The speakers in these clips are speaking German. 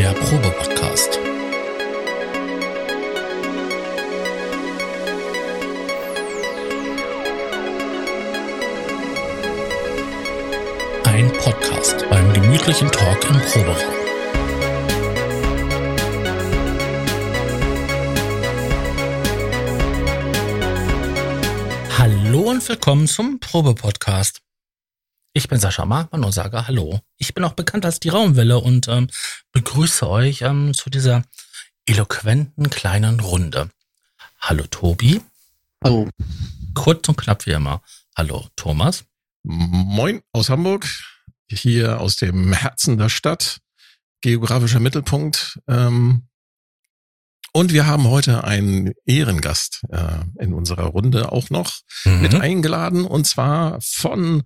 der Probe-Podcast. Ein Podcast beim gemütlichen Talk im Proberaum. Hallo und willkommen zum Probe-Podcast. Ich bin Sascha Markmann und sage Hallo. Ich bin auch bekannt als die Raumwelle und ähm, begrüße euch ähm, zu dieser eloquenten kleinen Runde. Hallo Tobi. Hallo. Kurz und knapp wie immer. Hallo Thomas. Moin aus Hamburg, hier aus dem Herzen der Stadt, geografischer Mittelpunkt. Ähm, und wir haben heute einen Ehrengast äh, in unserer Runde auch noch Mhm. mit eingeladen und zwar von,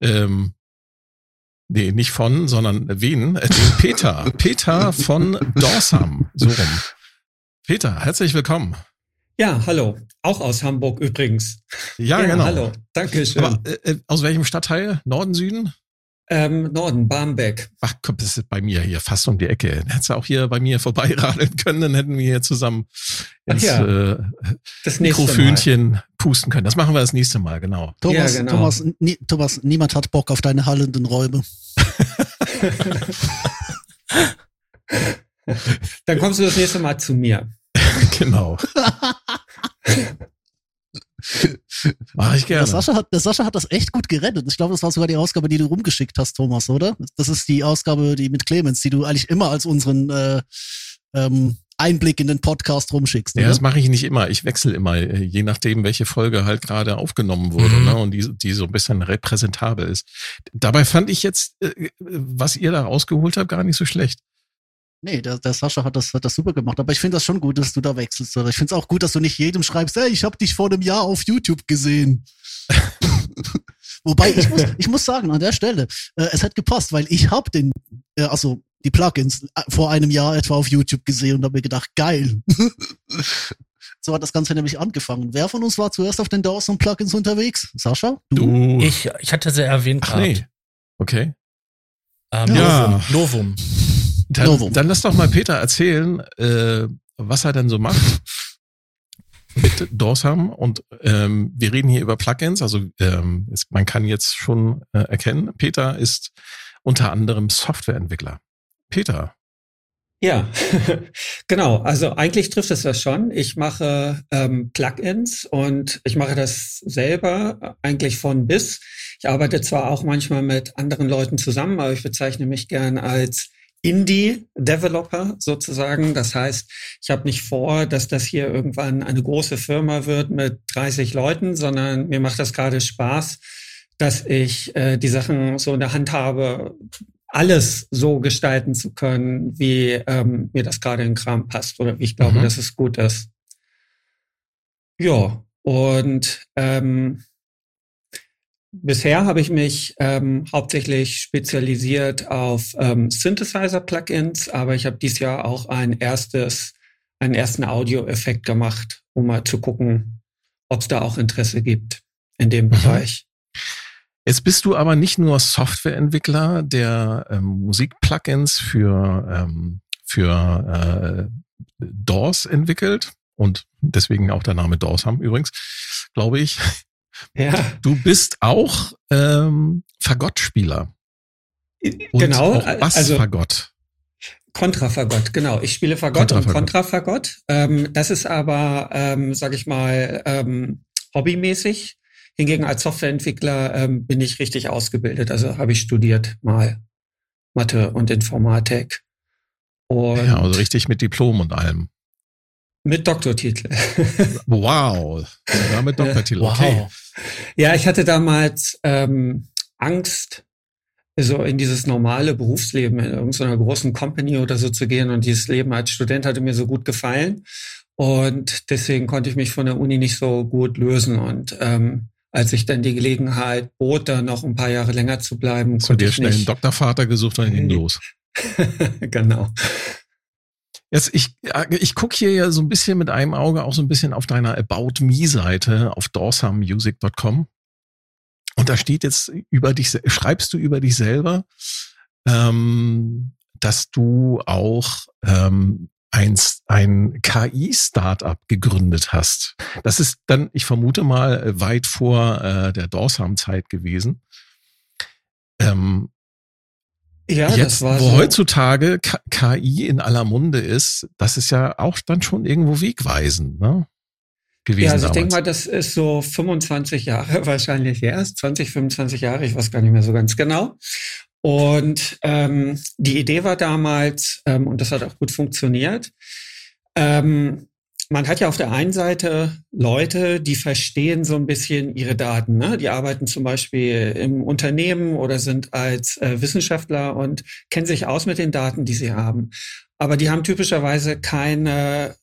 ähm, nee, nicht von, sondern wen? Äh, den Peter. Peter von Dorsam. So rum. Peter, herzlich willkommen. Ja, hallo. Auch aus Hamburg übrigens. Ja, genau. Hallo. Dankeschön. Aber äh, äh, aus welchem Stadtteil? Norden, Süden? Ähm, Norden, Barmbek. Ach komm, das ist bei mir hier fast um die Ecke. Hättest du auch hier bei mir vorbeiradeln können, dann hätten wir hier zusammen ins ja. äh, Das. Mikrofönchen pusten können. Das machen wir das nächste Mal, genau. Thomas, Ja, genau. Thomas, nie, Thomas, niemand hat Bock auf deine hallenden Räume. Dann kommst du das nächste Mal zu mir. genau. Mach ich Der gerne. Sascha, hat, der Sascha hat das echt gut gerettet. Ich glaube, das war sogar die Ausgabe, die du rumgeschickt hast, Thomas, oder? Das ist die Ausgabe, die mit Clemens, die du eigentlich immer als unseren äh, ähm, Einblick in den Podcast rumschickst. Ja, oder? das mache ich nicht immer. Ich wechsle immer, äh, je nachdem, welche Folge halt gerade aufgenommen wurde Mhm. ne, und die, die so ein bisschen repräsentabel ist. Dabei fand ich jetzt, äh, was ihr da rausgeholt habt, gar nicht so schlecht. Nee, der, der Sascha hat das, hat das super gemacht. Aber ich finde das schon gut, dass du da wechselst. Oder ich finde es auch gut, dass du nicht jedem schreibst, hey, ich habe dich vor einem Jahr auf YouTube gesehen. Wobei, ich muss, ich muss sagen, an der Stelle, äh, es hat gepasst, weil ich habe den, äh, also die Plugins äh, vor einem Jahr etwa auf YouTube gesehen und habe mir gedacht, geil. so hat das Ganze nämlich angefangen. Wer von uns war zuerst auf den Dawson Plugins unterwegs? Sascha? Du. Ich, ich hatte sie erwähnt Ach gehabt. nee. Okay. Ähm, Ja. Novum. Novum. Dann, Novum. dann lass doch mal Peter erzählen, äh, was er denn so macht mit Dorsam. Und ähm, wir reden hier über Plugins. Also ähm, es, man kann jetzt schon äh, erkennen, Peter ist unter anderem Softwareentwickler. Peter, Ja, genau. Also eigentlich trifft es das schon. Ich mache ähm, Plugins und ich mache das selber äh, eigentlich von bis. Ich arbeite zwar auch manchmal mit anderen Leuten zusammen, aber ich bezeichne mich gern als Indie-Developer sozusagen. Das heißt, ich habe nicht vor, dass das hier irgendwann eine große Firma wird mit 30 Leuten, sondern mir macht das gerade Spaß, dass ich äh, die Sachen so in der Hand habe, alles so gestalten zu können, wie ähm, mir das gerade in Kram passt oder wie ich glaube, Mhm. dass es gut ist. Ja, und ähm, bisher habe ich mich ähm, hauptsächlich spezialisiert auf ähm, Synthesizer-Plugins, aber ich habe dieses Jahr auch ein erstes, einen ersten Audio-Effekt gemacht, um mal zu gucken, ob es da auch Interesse gibt in dem Bereich. jetzt bist du aber nicht nur Softwareentwickler, der ähm, Musik-Plugins für, ähm, für äh, DAWs entwickelt und deswegen auch der Name Dorsam übrigens, glaube ich. Ja, Du bist auch ähm, Fagottspieler. Und genau. Auch Also Bassfagott. Kontrafagott, genau. Ich spiele Fagott und Kontrafagott. Ähm, das ist aber, ähm, sage ich mal, ähm, hobbymäßig. Hingegen als Softwareentwickler ähm, bin ich richtig ausgebildet. Also habe ich studiert mal Mathe und Informatik. Und ja, also richtig mit Diplom und allem. Mit Doktortitel. Wow. Sogar mit Doktortitel. Wow. Okay. ja, ich hatte damals ähm, Angst, so in dieses normale Berufsleben in irgendeiner großen Company oder so zu gehen. Und dieses Leben als Student hatte mir so gut gefallen. Und deswegen konnte ich mich von der Uni nicht so gut lösen. Und ähm, als ich dann die Gelegenheit bot, da noch ein paar Jahre länger zu bleiben, Zu konnte dir ich schnell einen nicht. Doktorvater gesucht und ging los. genau. Jetzt, ich, ich guck hier ja so ein bisschen mit einem Auge auch so ein bisschen auf deiner About Me-Seite auf dawsamusic.com. Und da steht jetzt über dich, schreibst du über dich selber, ähm, dass du auch ähm, ein, ein KI-Startup gegründet hast. Das ist dann, ich vermute mal, äh, weit vor äh, der Dorsam-Zeit gewesen. Ähm, ja, Jetzt, wo so. heutzutage KI in aller Munde ist, das ist ja auch dann schon irgendwo wegweisend, ne? Gewesen ja, also ich denke mal, das ist so 25 Jahre wahrscheinlich erst, 20, 25 Jahre, ich weiß gar nicht mehr so ganz genau. Und ähm, die Idee war damals, ähm, und das hat auch gut funktioniert, ähm, man hat ja auf der einen Seite Leute, die verstehen so ein bisschen ihre Daten. Ne? Die arbeiten zum Beispiel im Unternehmen oder sind als äh, Wissenschaftler und kennen sich aus mit den Daten, die sie haben. Aber die haben typischerweise keine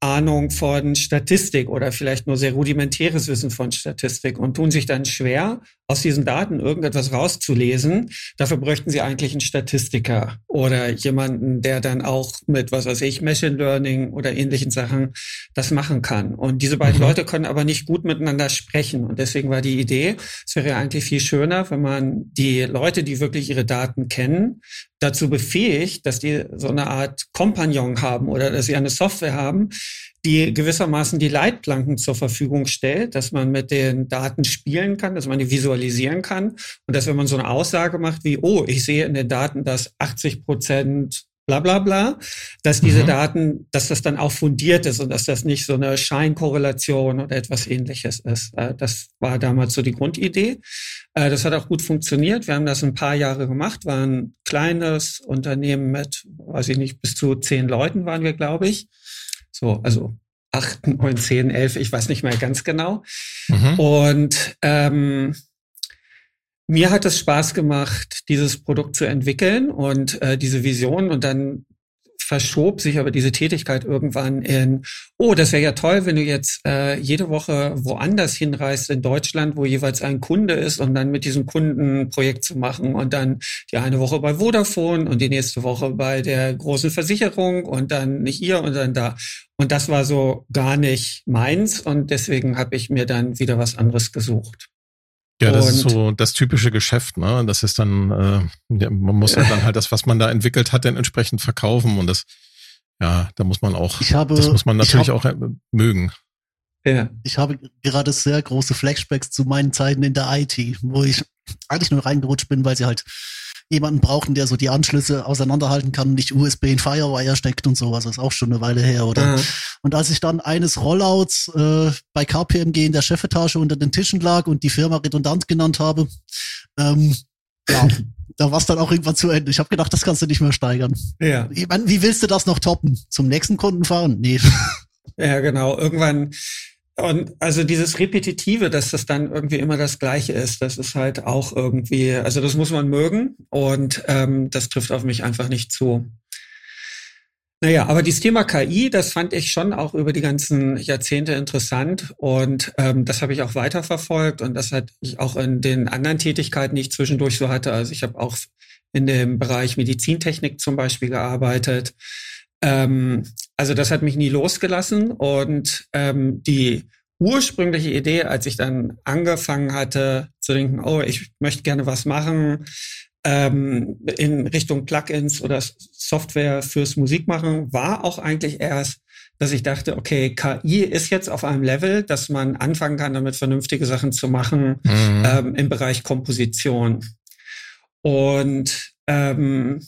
Ahnung von Statistik oder vielleicht nur sehr rudimentäres Wissen von Statistik und tun sich dann schwer, aus diesen Daten irgendetwas rauszulesen. Dafür bräuchten sie eigentlich einen Statistiker oder jemanden, der dann auch mit, was weiß ich, Machine Learning oder ähnlichen Sachen das machen kann. Und diese beiden mhm. Leute können aber nicht gut miteinander sprechen. Und deswegen war die Idee, es wäre eigentlich viel schöner, wenn man die Leute, die wirklich ihre Daten kennen, dazu befähigt, dass die so eine Art Kompagnon haben oder dass sie eine Software haben, die gewissermaßen die Leitplanken zur Verfügung stellt, dass man mit den Daten spielen kann, dass man die visualisieren kann und dass wenn man so eine Aussage macht wie, oh, ich sehe in den Daten, dass 80 Prozent bla bla bla, dass diese mhm. Daten, dass das dann auch fundiert ist und dass das nicht so eine Scheinkorrelation oder etwas ähnliches ist. Äh, das war damals so die Grundidee. Äh, das hat auch gut funktioniert. Wir haben das ein paar Jahre gemacht, war ein kleines Unternehmen mit, weiß ich nicht, bis zu zehn Leuten waren wir, glaube ich. So, also acht, neun, zehn, elf, ich weiß nicht mehr ganz genau. Mhm. Und ähm, mir hat es Spaß gemacht, dieses Produkt zu entwickeln und äh, diese Vision und dann verschob sich aber diese Tätigkeit irgendwann in, oh, das wäre ja toll, wenn du jetzt äh, jede Woche woanders hinreist in Deutschland, wo jeweils ein Kunde ist und dann mit diesem Kunden ein Projekt zu machen und dann die eine Woche bei Vodafone und die nächste Woche bei der großen Versicherung und dann nicht hier und dann da. Und das war so gar nicht meins und deswegen habe ich mir dann wieder was anderes gesucht. Ja, das und, ist so das typische Geschäft, ne? Das ist dann, äh, man muss ja dann halt das, was man da entwickelt hat, dann entsprechend verkaufen und das, ja, da muss man auch, ich habe, das muss man natürlich hab, auch äh, mögen. Ja. Ich habe gerade sehr große Flashbacks zu meinen Zeiten in der IT, wo ich eigentlich nur reingerutscht bin, weil sie halt jemanden brauchen, der so die Anschlüsse auseinanderhalten kann, nicht USB in Firewire steckt und sowas. Das ist auch schon eine Weile her, oder? Mhm. Und als ich dann eines Rollouts äh, bei KPMG in der Chefetage unter den Tischen lag und die Firma redundant genannt habe, ähm, ja, da war es dann auch irgendwann zu Ende. Ich habe gedacht, das kannst du nicht mehr steigern. Ja. Ich mein, wie willst du das noch toppen? Zum nächsten Kunden fahren? Nee. Ja, genau. Irgendwann und also dieses Repetitive, dass das dann irgendwie immer das Gleiche ist, das ist halt auch irgendwie, also das muss man mögen und ähm, das trifft auf mich einfach nicht zu. Naja, aber dieses Thema KI, das fand ich schon auch über die ganzen Jahrzehnte interessant und ähm, das habe ich auch weiterverfolgt und das hatte ich auch in den anderen Tätigkeiten, die ich zwischendurch so hatte. Also ich habe auch in dem Bereich Medizintechnik zum Beispiel gearbeitet. Ähm, also das hat mich nie losgelassen und ähm, die ursprüngliche Idee, als ich dann angefangen hatte zu denken, oh, ich möchte gerne was machen ähm, in Richtung Plugins oder Software fürs Musikmachen, war auch eigentlich erst, dass ich dachte, okay, KI ist jetzt auf einem Level, dass man anfangen kann, damit vernünftige Sachen zu machen mhm. ähm, im Bereich Komposition. Und ähm,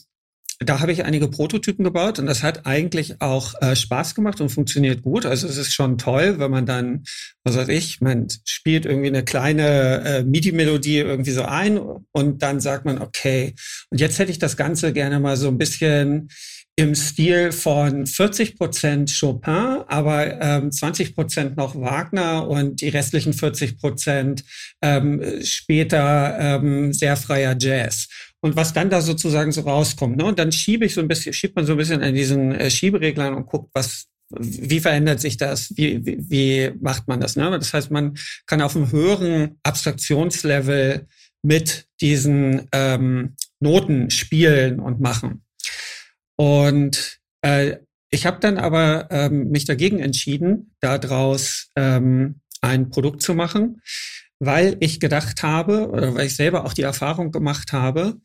da habe ich einige Prototypen gebaut und das hat eigentlich auch äh, Spaß gemacht und funktioniert gut. Also es ist schon toll, wenn man dann, was weiß ich, man spielt irgendwie eine kleine äh, MIDI-Melodie irgendwie so ein und dann sagt man, okay, und jetzt hätte ich das Ganze gerne mal so ein bisschen im Stil von 40 Prozent Chopin, aber ähm, 20 Prozent noch Wagner und die restlichen 40 Prozent ähm, später ähm, sehr freier Jazz und was dann da sozusagen so rauskommt. Ne? Und dann schiebe ich so ein bisschen, schiebt man so ein bisschen an diesen äh, Schiebereglern und guckt, was, wie verändert sich das? Wie, wie, wie macht man das? Ne? Das heißt, man kann auf einem höheren Abstraktionslevel mit diesen ähm, Noten spielen und machen. Und äh, ich habe dann aber ähm, mich dagegen entschieden, daraus ähm, ein Produkt zu machen, weil ich gedacht habe oder weil ich selber auch die Erfahrung gemacht habe,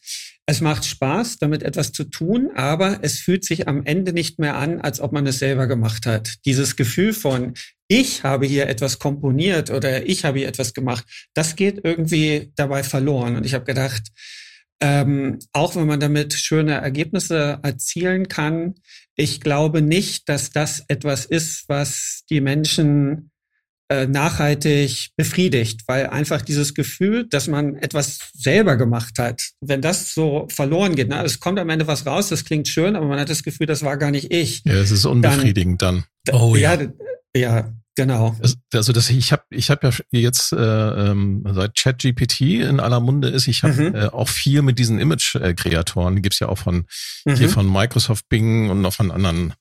es macht Spaß, damit etwas zu tun, aber es fühlt sich am Ende nicht mehr an, als ob man es selber gemacht hat. Dieses Gefühl von, ich habe hier etwas komponiert oder ich habe hier etwas gemacht, das geht irgendwie dabei verloren. Und ich habe gedacht, ähm, auch wenn man damit schöne Ergebnisse erzielen kann, ich glaube nicht, dass das etwas ist, was die Menschen äh, nachhaltig befriedigt, weil einfach dieses Gefühl, dass man etwas selber gemacht hat, wenn das so verloren geht, ne, es kommt am Ende was raus, das klingt schön, aber man hat das Gefühl, das war gar nicht ich. Ja, es ist unbefriedigend dann. dann. Oh ja. ja. Ja, Genau. Also das, ich habe ich hab ja jetzt äh, ähm, seit ChatGPT in aller Munde ist, ich habe mhm. äh, auch viel mit diesen Image-Kreatoren, die gibt's ja auch von mhm. hier von Microsoft Bing und noch von anderen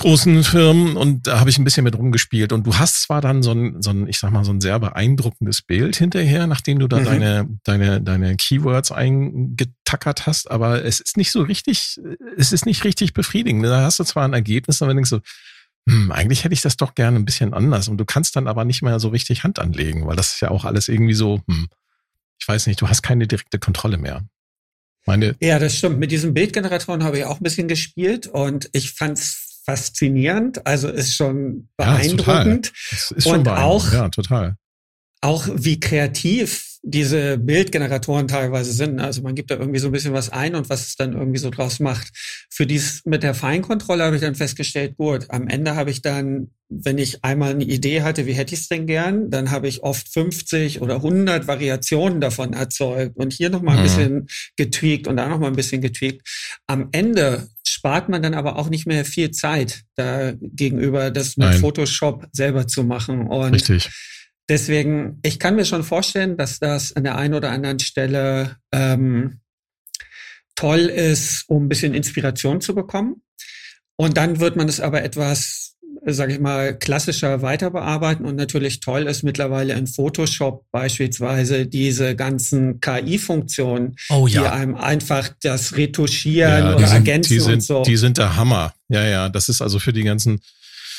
großen Firmen und da habe ich ein bisschen mit rumgespielt und du hast zwar dann so ein, so ein ich sag mal so ein sehr beeindruckendes Bild hinterher, nachdem du da mhm. deine deine deine Keywords eingetackert hast, aber es ist nicht so richtig, es ist nicht richtig befriedigend. Da hast du zwar ein Ergebnis, aber denkst du, hm, eigentlich hätte ich das doch gerne ein bisschen anders. Und du kannst dann aber nicht mehr so richtig Hand anlegen, weil das ist ja auch alles irgendwie so, hm, ich weiß nicht, du hast keine direkte Kontrolle mehr. Meine ja, das stimmt. Mit diesen Bildgeneratoren habe ich auch ein bisschen gespielt und ich fand's faszinierend. Also ist schon beeindruckend. Ja, ist, ist schon und beeindruckend. auch, ja, total. Auch wie kreativ diese Bildgeneratoren teilweise sind. Also man gibt da irgendwie so ein bisschen was ein und was es dann irgendwie so draus macht. Für dies mit der Feinkontrolle habe ich dann festgestellt, gut, am Ende habe ich dann, wenn ich einmal eine Idee hatte, wie hätte ich es denn gern, dann habe ich oft 50 oder 100 Variationen davon erzeugt und hier nochmal ein mhm. bisschen getweakt und da nochmal ein bisschen getweakt. Am Ende spart man dann aber auch nicht mehr viel Zeit da gegenüber, das mit Nein. Photoshop selber zu machen. Und Richtig Deswegen, ich kann mir schon vorstellen, dass das an der einen oder anderen Stelle ähm, toll ist, um ein bisschen Inspiration zu bekommen. Und dann wird man es aber etwas, sage ich mal, klassischer weiter bearbeiten. Und natürlich toll ist mittlerweile in Photoshop beispielsweise diese ganzen KI-Funktionen, oh, ja. die einem einfach das Retuschieren ja, oder sind, ergänzen die sind, und so. Die sind der Hammer. Ja, ja, das ist also für die ganzen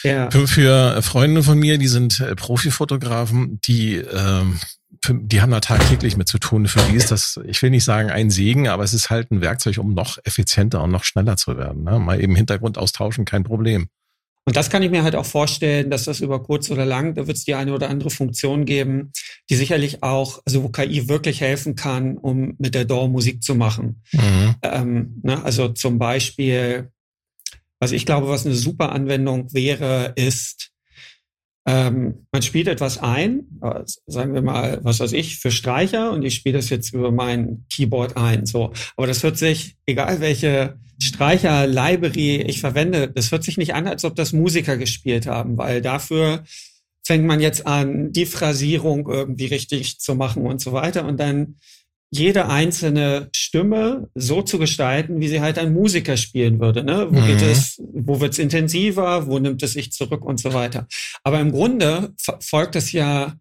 ja. Für, für Freunde von mir, die sind äh, Profifotografen, die, ähm, für, die haben da tagtäglich mit zu tun. Für die ist das, ich will nicht sagen ein Segen, aber es ist halt ein Werkzeug, um noch effizienter und noch schneller zu werden. Ne? Mal eben Hintergrund austauschen, kein Problem. Und das kann ich mir halt auch vorstellen, dass das über kurz oder lang, da wird es die eine oder andere Funktion geben, die sicherlich auch, also wo KI wirklich helfen kann, um mit der DAW Musik zu machen. Mhm. Ähm, ne? Also zum Beispiel was ich glaube, was eine super Anwendung wäre, ist, ähm, man spielt etwas ein, äh, sagen wir mal, was weiß ich, für Streicher und ich spiele das jetzt über mein Keyboard ein. So, aber das hört sich, egal welche Streicher, Library ich verwende, das hört sich nicht an, als ob das Musiker gespielt haben, weil dafür fängt man jetzt an, die Phrasierung irgendwie richtig zu machen und so weiter und dann jede einzelne Stimme so zu gestalten, wie sie halt ein Musiker spielen würde. Ne? Wo mhm. geht es, wo wird es intensiver, wo nimmt es sich zurück und so weiter. Aber im Grunde folgt es ja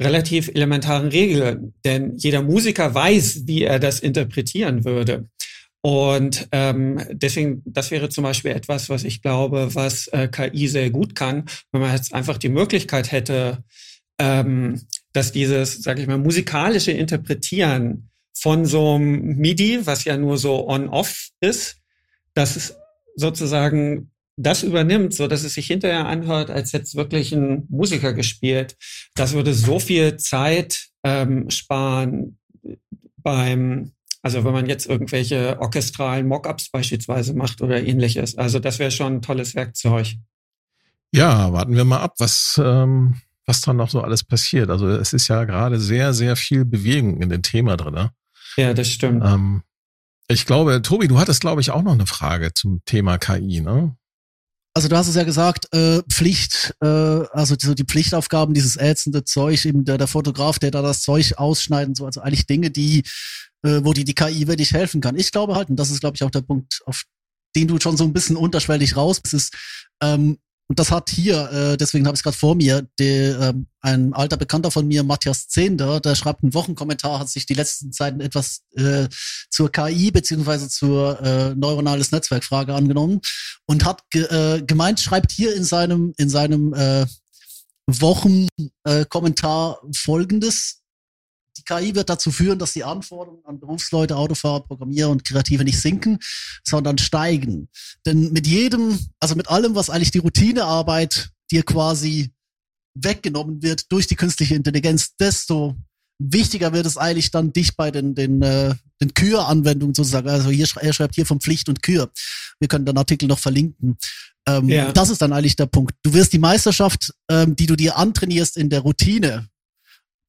relativ elementaren Regeln, denn jeder Musiker weiß, wie er das interpretieren würde. Und ähm, deswegen, das wäre zum Beispiel etwas, was ich glaube, was äh, KI sehr gut kann, wenn man jetzt einfach die Möglichkeit hätte, ähm, dass dieses, sage ich mal, musikalische Interpretieren von so einem MIDI, was ja nur so on-off ist, dass es sozusagen das übernimmt, so dass es sich hinterher anhört, als hätte es wirklich ein Musiker gespielt. Das würde so viel Zeit ähm, sparen beim, also wenn man jetzt irgendwelche orchestralen Mockups beispielsweise macht oder ähnliches. Also das wäre schon ein tolles Werkzeug. Ja, warten wir mal ab, was ähm, was dann noch so alles passiert. Also es ist ja gerade sehr, sehr viel Bewegung in dem Thema drin. Ne? Ja, das stimmt. Ähm, ich glaube, Tobi, du hattest, glaube ich, auch noch eine Frage zum Thema KI, ne? Also du hast es ja gesagt, äh, Pflicht, äh, also so die Pflichtaufgaben, dieses ätzende Zeug, eben der, der Fotograf, der da das Zeug ausschneiden, so, also eigentlich Dinge, die, äh, wo die die KI wirklich helfen kann. Ich glaube halt, und das ist, glaube ich, auch der Punkt, auf den du schon so ein bisschen unterschwellig raus bist, ist, ähm, und das hat hier, äh, deswegen habe ich es gerade vor mir, der, ähm, ein alter Bekannter von mir, Matthias Zehnder, der schreibt einen Wochenkommentar, hat sich die letzten Zeiten etwas äh, zur KI beziehungsweise zur äh, neuronales Netzwerkfrage angenommen und hat ge äh, gemeint, schreibt hier in seinem in seinem äh, Wochenkommentar äh, folgendes. KI wird dazu führen, dass die Anforderungen an Berufsleute, Autofahrer, Programmierer und Kreative nicht sinken, sondern steigen. Denn mit jedem, also mit allem, was eigentlich die Routinearbeit dir quasi weggenommen wird durch die künstliche Intelligenz, desto wichtiger wird es eigentlich dann, dich bei den, den, äh, den Kür-Anwendungen sozusagen, also hier, er schreibt hier von Pflicht und Kür. Wir können den Artikel noch verlinken. Ähm, ja. Das ist dann eigentlich der Punkt. Du wirst die Meisterschaft, ähm, die du dir antrainierst in der Routine,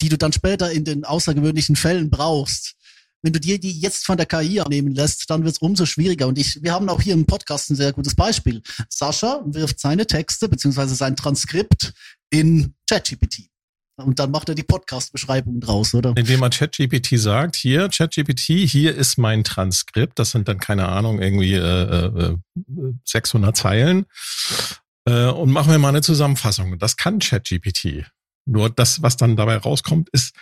die du dann später in den außergewöhnlichen Fällen brauchst, wenn du dir die jetzt von der KI annehmen lässt, dann wird es umso schwieriger. Und ich, wir haben auch hier im Podcast ein sehr gutes Beispiel. Sascha wirft seine Texte beziehungsweise sein Transkript in ChatGPT. Und dann macht er die Podcast-Beschreibung draus, oder? Indem man ChatGPT sagt, hier, ChatGPT, hier ist mein Transkript. Das sind dann, keine Ahnung, irgendwie äh, äh, 600 Zeilen. Äh, und machen wir mal eine Zusammenfassung. Das kann ChatGPT. Nur das, was dann dabei rauskommt, ist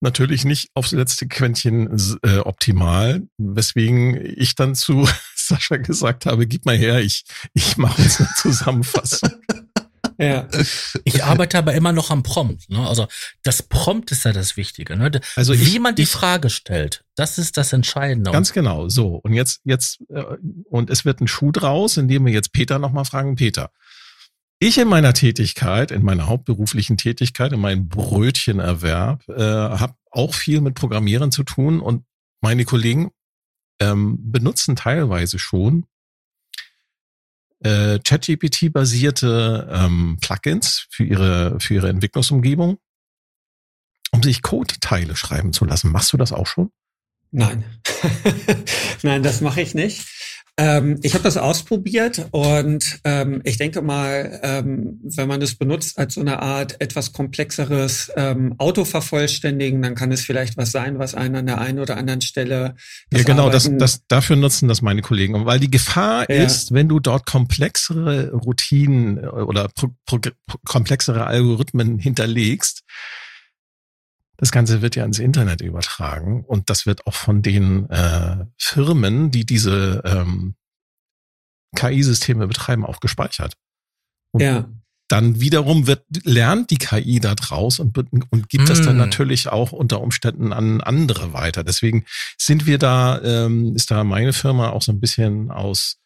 natürlich nicht aufs letzte Quäntchen äh, optimal, weswegen ich dann zu Sascha gesagt habe, gib mal her, ich, ich mache jetzt eine Zusammenfassung. Ja. Ich arbeite aber immer noch am Prompt. Ne? Also das Prompt ist ja das Wichtige. Ne? Also wie ich, man die ich, Frage stellt, das ist das Entscheidende. Ganz genau. So und jetzt jetzt äh, und es wird ein Schuh draus, indem wir jetzt Peter nochmal fragen. Peter, ich in meiner Tätigkeit, in meiner hauptberuflichen Tätigkeit, in meinem Brötchenerwerb, äh, habe auch viel mit Programmieren zu tun und meine Kollegen ähm, benutzen teilweise schon äh, ChatGPT-basierte ähm, Plugins für ihre, für ihre Entwicklungsumgebung, um sich Code-Teile schreiben zu lassen. Machst du das auch schon? Nein. Nein, das mache ich nicht. Ähm, ich habe das ausprobiert und ähm, ich denke mal, ähm, wenn man das benutzt als so eine Art etwas komplexeres ähm, Autovervollständigen, dann kann es vielleicht was sein, was einen an der einen oder anderen Stelle. Ja, genau, das, das, dafür nutzen das meine Kollegen. Und weil die Gefahr ja. ist, wenn du dort komplexere Routinen äh, oder pro, pro, komplexere Algorithmen hinterlegst, das Ganze wird ja ins Internet übertragen und das wird auch von den äh, Firmen, die diese ähm, KI-Systeme betreiben, auch gespeichert. Und ja. Dann wiederum wird lernt die KI da draus und, und gibt mm. das dann hm. natürlich auch unter Umständen an andere weiter. Deswegen sind wir da, ähm, ist da meine Firma auch so ein bisschen aus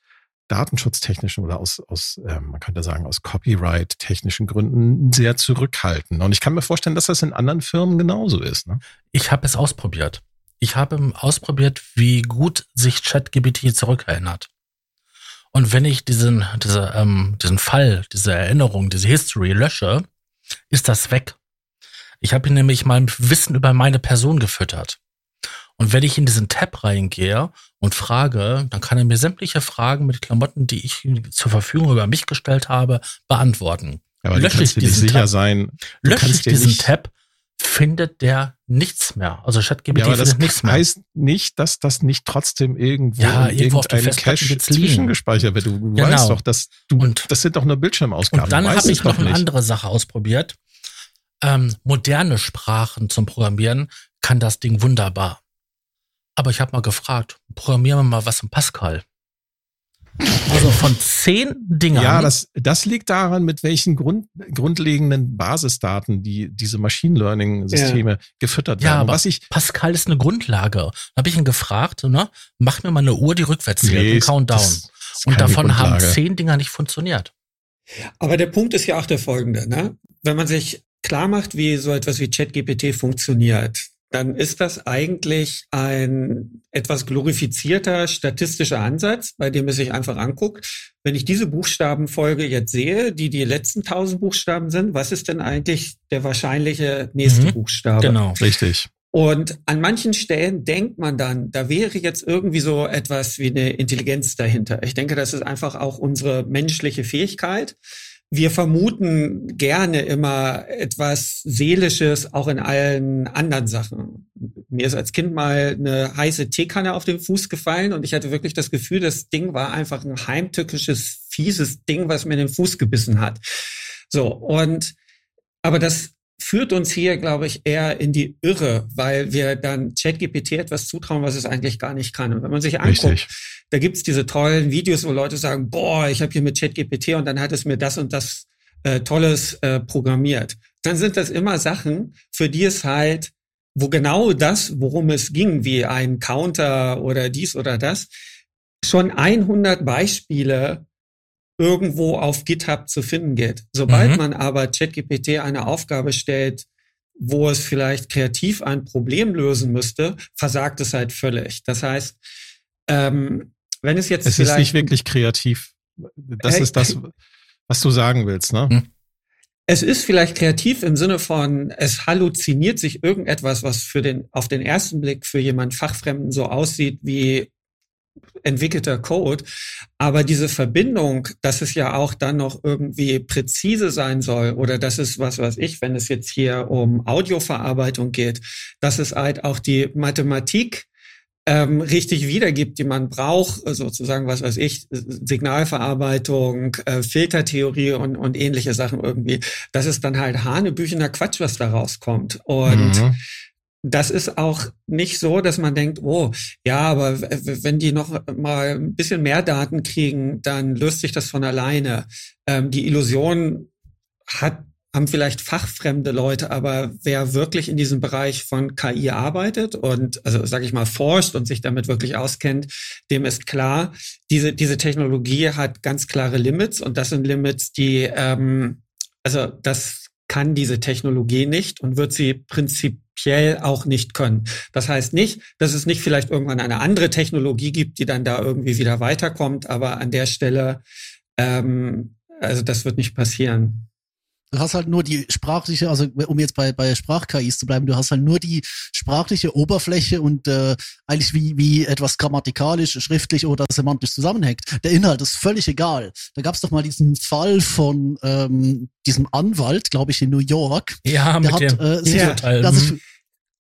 datenschutztechnischen oder aus, aus ähm, man könnte sagen, aus Copyright-technischen Gründen sehr zurückhaltend. Und ich kann mir vorstellen, dass das in anderen Firmen genauso ist. Ne? Ich habe es ausprobiert. Ich habe ausprobiert, wie gut sich ChatGPT zurückerinnert. Und wenn ich diesen, diese, ähm, diesen Fall, diese Erinnerung, diese History lösche, ist das weg. Ich habe ihn nämlich mal Wissen über meine Person gefüttert. Und wenn ich in diesen Tab reingehe und frage, dann kann er mir sämtliche Fragen mit Klamotten, die ich zur Verfügung über mich gestellt habe, beantworten. Aber lösche ich diesen sicher Tab, sein. lösche ich diesen Tab, findet der nichts mehr. Also ChatGPT ja, aber findet nichts mehr. Das heißt nicht, dass das nicht trotzdem irgendwo ja, in irgendwo irgendeinem Cache zwischengespeichert wird. Du genau. weißt doch, dass du, und, das sind doch nur Bildschirmausgaben. Und dann habe ich noch eine andere Sache ausprobiert. Ähm, moderne Sprachen zum Programmieren kann das Ding wunderbar. Aber ich habe mal gefragt, programmieren wir mal was in Pascal. Also von zehn Dingern. Ja, das, das liegt daran, mit welchen Grund, grundlegenden Basisdaten die diese Machine Learning Systeme ja. gefüttert werden. Ja, aber was ich, Pascal ist eine Grundlage. Da habe ich ihn gefragt, ne, mach mir mal eine Uhr, die rückwärts zählt, nee, Countdown. Das, das und davon Grundlage. haben zehn Dinger nicht funktioniert. Aber der Punkt ist ja auch der folgende, ne? Wenn man sich klar macht, wie so etwas wie ChatGPT funktioniert, dann ist das eigentlich ein etwas glorifizierter statistischer Ansatz, bei dem es sich einfach anguckt. Wenn ich diese Buchstabenfolge jetzt sehe, die die letzten tausend Buchstaben sind, was ist denn eigentlich der wahrscheinliche nächste mhm, Buchstabe? Genau, richtig. Und an manchen Stellen denkt man dann, da wäre jetzt irgendwie so etwas wie eine Intelligenz dahinter. Ich denke, das ist einfach auch unsere menschliche Fähigkeit wir vermuten gerne immer etwas Seelisches auch in allen anderen Sachen. Mir ist als Kind mal eine heiße Teekanne auf den Fuß gefallen und ich hatte wirklich das Gefühl, das Ding war einfach ein heimtückisches, fieses Ding, was mir in den Fuß gebissen hat. So, und aber das führt uns hier, glaube ich, eher in die Irre, weil wir dann ChatGPT etwas zutrauen, was es eigentlich gar nicht kann. Und wenn man sich anguckt, Richtig. da gibt's diese tollen Videos, wo Leute sagen, boah, ich habe hier mit ChatGPT und dann hat es mir das und das äh, Tolles äh, programmiert, dann sind das immer Sachen, für die es halt, wo genau das, worum es ging, wie ein Counter oder dies oder das, schon 100 Beispiele irgendwo auf GitHub zu finden geht. Sobald mhm. man aber ChatGPT eine Aufgabe stellt, wo es vielleicht kreativ ein Problem lösen müsste, versagt es halt völlig. Das heißt, ähm, wenn es jetzt es ist nicht wirklich kreativ. Das äh, ist das, was du sagen willst, ne? Hm. Es ist vielleicht kreativ im Sinne von, es halluziniert sich irgendetwas, was für den, auf den ersten Blick für jemand Fachfremden so aussieht wie entwickelter Code. Aber diese Verbindung, dass es ja auch dann noch irgendwie präzise sein soll oder dass es was weiß ich, wenn es jetzt hier um Audioverarbeitung geht, dass es halt auch die Mathematik ähm, richtig wiedergibt, die man braucht, sozusagen, was weiß ich, Signalverarbeitung, äh, Filtertheorie und, und ähnliche Sachen irgendwie. Das ist dann halt hanebüchener Quatsch, was da rauskommt. Und mhm das ist auch nicht so, dass man denkt, oh, ja, aber wenn die noch mal ein bisschen mehr Daten kriegen, dann löst sich das von alleine. Ähm, die Illusion hat haben vielleicht fachfremde Leute, aber wer wirklich in diesem Bereich von KI arbeitet und also sage ich mal forscht und sich damit wirklich auskennt, dem ist klar, diese diese Technologie hat ganz klare Limits und das sind Limits, die ähm, also das kann diese Technologie nicht und wird sie prinzipiell auch nicht können. Das heißt nicht, dass es nicht vielleicht irgendwann eine andere Technologie gibt, die dann da irgendwie wieder weiterkommt, aber an der Stelle, ähm, also das wird nicht passieren. Du hast halt nur die sprachliche, also um jetzt bei, bei Sprach-KIs zu bleiben, du hast halt nur die sprachliche Oberfläche und äh, eigentlich wie, wie etwas grammatikalisch, schriftlich oder semantisch zusammenhängt. Der Inhalt ist völlig egal. Da gab es doch mal diesen Fall von ähm, diesem Anwalt, glaube ich, in New York. Ja, der mit hat, dem äh, sich, ja. der, hat sich, mhm.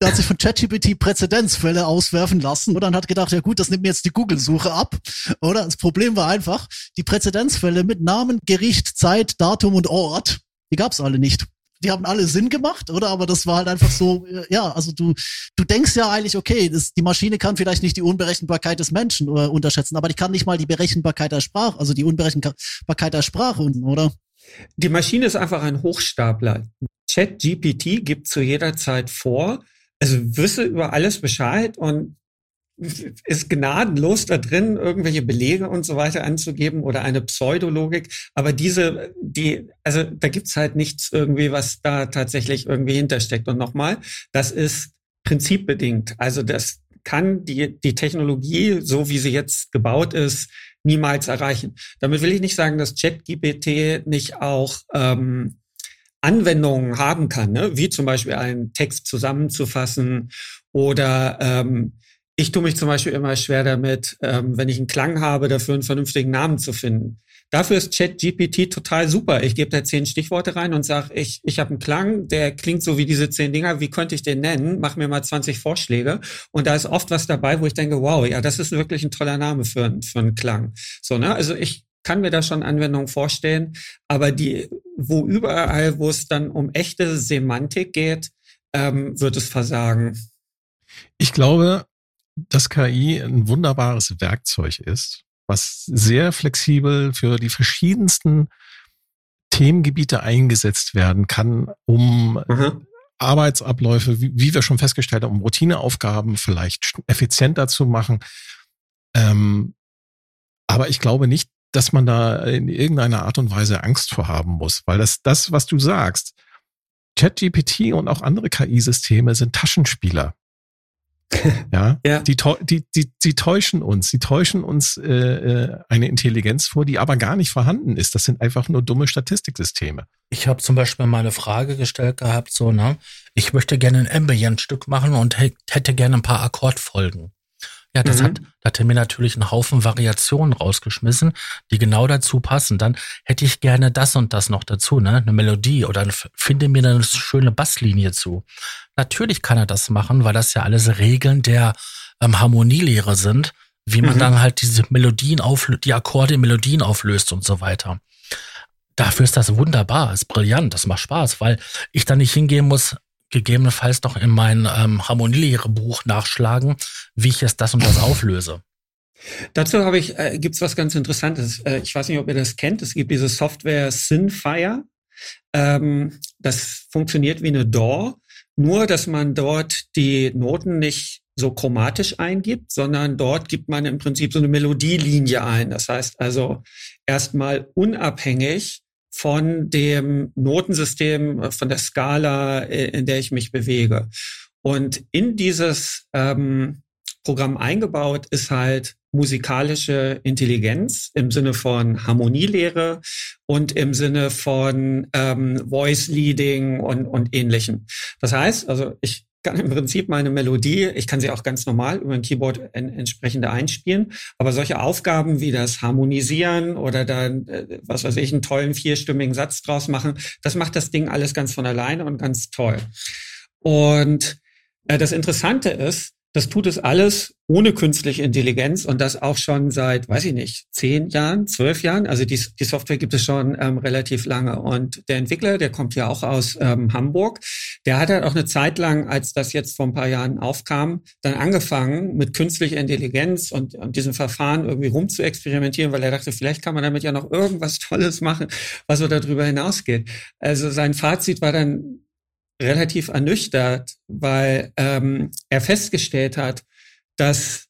der hat sich von ChatGPT Präzedenzfälle auswerfen lassen oder dann hat gedacht, ja gut, das nimmt mir jetzt die Google-Suche ab. Oder das Problem war einfach, die Präzedenzfälle mit Namen, Gericht, Zeit, Datum und Ort die gab's alle nicht. Die haben alle Sinn gemacht, oder? Aber das war halt einfach so, äh, ja, also du, du denkst ja eigentlich, okay, das, die Maschine kann vielleicht nicht die Unberechenbarkeit des Menschen äh, unterschätzen, aber die kann nicht mal die Berechenbarkeit der Sprache, also die Unberechenbarkeit der Sprache, oder? Die Maschine ist einfach ein Hochstapler. ChatGPT gibt zu jeder Zeit vor, also wüsste über alles Bescheid und ist gnadenlos da drin, irgendwelche Belege und so weiter anzugeben oder eine Pseudologik. Aber diese, die, also da gibt's halt nichts irgendwie, was da tatsächlich irgendwie hintersteckt. Und nochmal, das ist prinzipbedingt. Also das kann die, die Technologie, so wie sie jetzt gebaut ist, niemals erreichen. Damit will ich nicht sagen, dass ChatGPT nicht auch ähm, Anwendungen haben kann, ne? wie zum Beispiel einen Text zusammenzufassen oder ähm, ich tue mich zum Beispiel immer schwer damit, ähm, wenn ich einen Klang habe, dafür einen vernünftigen Namen zu finden. Dafür ist ChatGPT total super. Ich gebe da zehn Stichworte rein und sage, ich, ich habe einen Klang, der klingt so wie diese zehn Dinger. Wie könnte ich den nennen? Mach mir mal 20 Vorschläge. Und da ist oft was dabei, wo ich denke, wow, ja, das ist wirklich ein toller Name für, für einen Klang. So, ne? Also ich kann mir da schon Anwendungen vorstellen, aber die, wo überall, wo es dann um echte Semantik geht, ähm, wird es versagen. Ich glaube, dass KI ein wunderbares Werkzeug ist, was sehr flexibel für die verschiedensten Themengebiete eingesetzt werden kann, um mhm. Arbeitsabläufe, wie, wie, wir schon festgestellt haben, um Routineaufgaben vielleicht effizienter zu machen. Ähm, aber ich glaube nicht, dass man da in irgendeiner Art und Weise Angst vor haben muss, weil das, das, was du sagst, ChatGPT und auch andere KI-Systeme sind Taschenspieler. Ja, ja. Die, die, die, die täuschen uns. Sie täuschen uns äh, äh, eine Intelligenz vor, die aber gar nicht vorhanden ist. Das sind einfach nur dumme Statistiksysteme. Ich habe zum Beispiel mal eine Frage gestellt gehabt, so, ne? Ich möchte gerne ein Ambient-Stück machen und hätte gerne ein paar Akkordfolgen. Ja, das mhm. hat, hat er mir natürlich einen Haufen Variationen rausgeschmissen, die genau dazu passen. Dann hätte ich gerne das und das noch dazu, ne? Eine Melodie oder finde mir eine schöne Basslinie zu. Natürlich kann er das machen, weil das ja alles Regeln der ähm, Harmonielehre sind, wie man mhm. dann halt diese Melodien auflöst, die Akkorde in Melodien auflöst und so weiter. Dafür ist das wunderbar, ist brillant, das macht Spaß, weil ich dann nicht hingehen muss, gegebenenfalls noch in mein ähm, Harmonielehre-Buch nachschlagen, wie ich jetzt das und das auflöse. Dazu habe ich, äh, gibt's was ganz Interessantes. Äh, ich weiß nicht, ob ihr das kennt. Es gibt diese Software Synfire. Ähm, das funktioniert wie eine DAW, nur dass man dort die Noten nicht so chromatisch eingibt, sondern dort gibt man im Prinzip so eine Melodielinie ein. Das heißt also erstmal unabhängig von dem Notensystem, von der Skala, äh, in der ich mich bewege. Und in dieses ähm, Programm eingebaut ist halt musikalische Intelligenz im Sinne von Harmonielehre und im Sinne von ähm, Voice Leading und, und ähnlichem. Das heißt, also ich kann im Prinzip meine Melodie, ich kann sie auch ganz normal über ein Keyboard en entsprechend einspielen, aber solche Aufgaben wie das Harmonisieren oder dann, äh, was weiß ich, einen tollen vierstimmigen Satz draus machen, das macht das Ding alles ganz von alleine und ganz toll. Und äh, das Interessante ist, das tut es alles ohne künstliche Intelligenz und das auch schon seit, weiß ich nicht, zehn Jahren, zwölf Jahren. Also die, die Software gibt es schon ähm, relativ lange. Und der Entwickler, der kommt ja auch aus ähm, Hamburg, der hat halt auch eine Zeit lang, als das jetzt vor ein paar Jahren aufkam, dann angefangen mit künstlicher Intelligenz und, und diesem Verfahren irgendwie rum zu experimentieren, weil er dachte, vielleicht kann man damit ja noch irgendwas Tolles machen, was so darüber hinausgeht. Also sein Fazit war dann relativ ernüchtert, weil ähm, er festgestellt hat, dass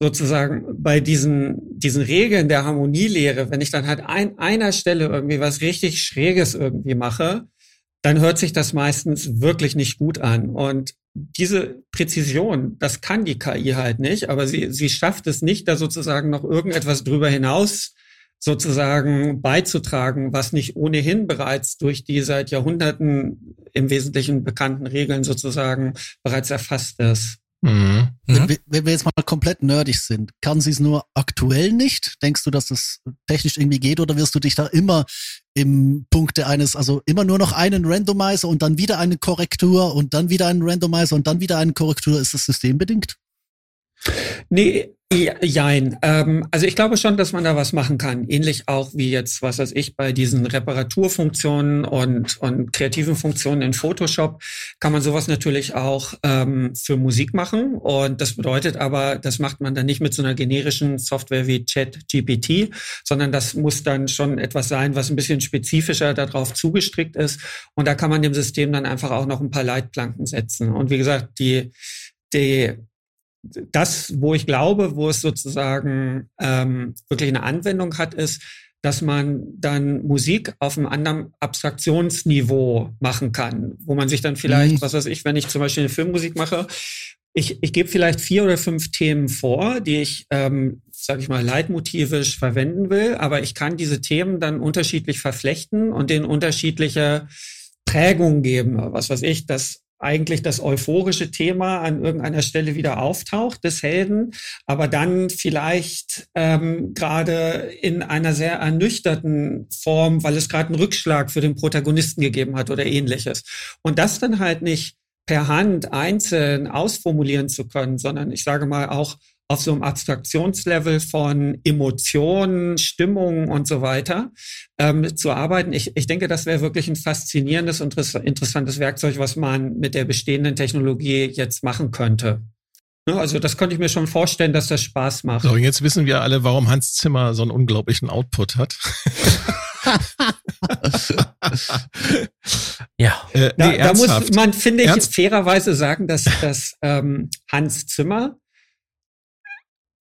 sozusagen bei diesen, diesen Regeln der Harmonielehre, wenn ich dann halt ein, einer Stelle irgendwie was richtig Schräges irgendwie mache, dann hört sich das meistens wirklich nicht gut an. Und diese Präzision, das kann die KI halt nicht, aber sie, sie schafft es nicht, da sozusagen noch irgendetwas drüber hinaus sozusagen beizutragen, was nicht ohnehin bereits durch die seit Jahrhunderten im Wesentlichen bekannten Regeln sozusagen bereits erfasst ist. Mhm. Wenn, mhm. wenn, wir jetzt mal komplett nerdig sind, kann sie es nur aktuell nicht? Denkst du, dass das technisch irgendwie geht oder wirst du dich da immer im Punkte eines, also immer nur noch einen Randomizer und dann wieder eine Korrektur und dann wieder einen Randomizer und dann wieder eine Korrektur? Ist das systembedingt? Nee, Jein. Ähm, also ich glaube schon, dass man da was machen kann. Ähnlich auch wie jetzt, was weiß ich, bei diesen Reparaturfunktionen und, und kreativen Funktionen in Photoshop kann man sowas natürlich auch ähm, für Musik machen. Und das bedeutet aber, das macht man dann nicht mit so einer generischen Software wie ChatGPT, sondern das muss dann schon etwas sein, was ein bisschen spezifischer darauf zugestrickt ist. Und da kann man dem System dann einfach auch noch ein paar Leitplanken setzen. Und wie gesagt, die, die das, wo ich glaube, wo es sozusagen ähm, wirklich eine Anwendung hat, ist, dass man dann Musik auf einem anderen Abstraktionsniveau machen kann, wo man sich dann vielleicht, mhm. was weiß ich, wenn ich zum Beispiel eine Filmmusik mache, ich, ich gebe vielleicht vier oder fünf Themen vor, die ich, ähm, sage ich mal, leitmotivisch verwenden will, aber ich kann diese Themen dann unterschiedlich verflechten und denen unterschiedliche Prägungen geben. Was weiß ich, das eigentlich das euphorische Thema an irgendeiner Stelle wieder auftaucht des Helden, aber dann vielleicht ähm, gerade in einer sehr ernüchterten Form, weil es gerade einen Rückschlag für den Protagonisten gegeben hat oder ähnliches. Und das dann halt nicht per Hand einzeln ausformulieren zu können, sondern ich sage mal auch auf so einem Abstraktionslevel von Emotionen, Stimmungen und so weiter ähm, zu arbeiten. Ich, ich denke, das wäre wirklich ein faszinierendes und interessantes Werkzeug, was man mit der bestehenden Technologie jetzt machen könnte. Ne, also das könnte ich mir schon vorstellen, dass das Spaß macht. So, und jetzt wissen wir alle, warum Hans Zimmer so einen unglaublichen Output hat. ja. Äh, nee, da, da, muss man, finde ich, Ernst? fairerweise sagen, dass, dass ähm, Hans Zimmer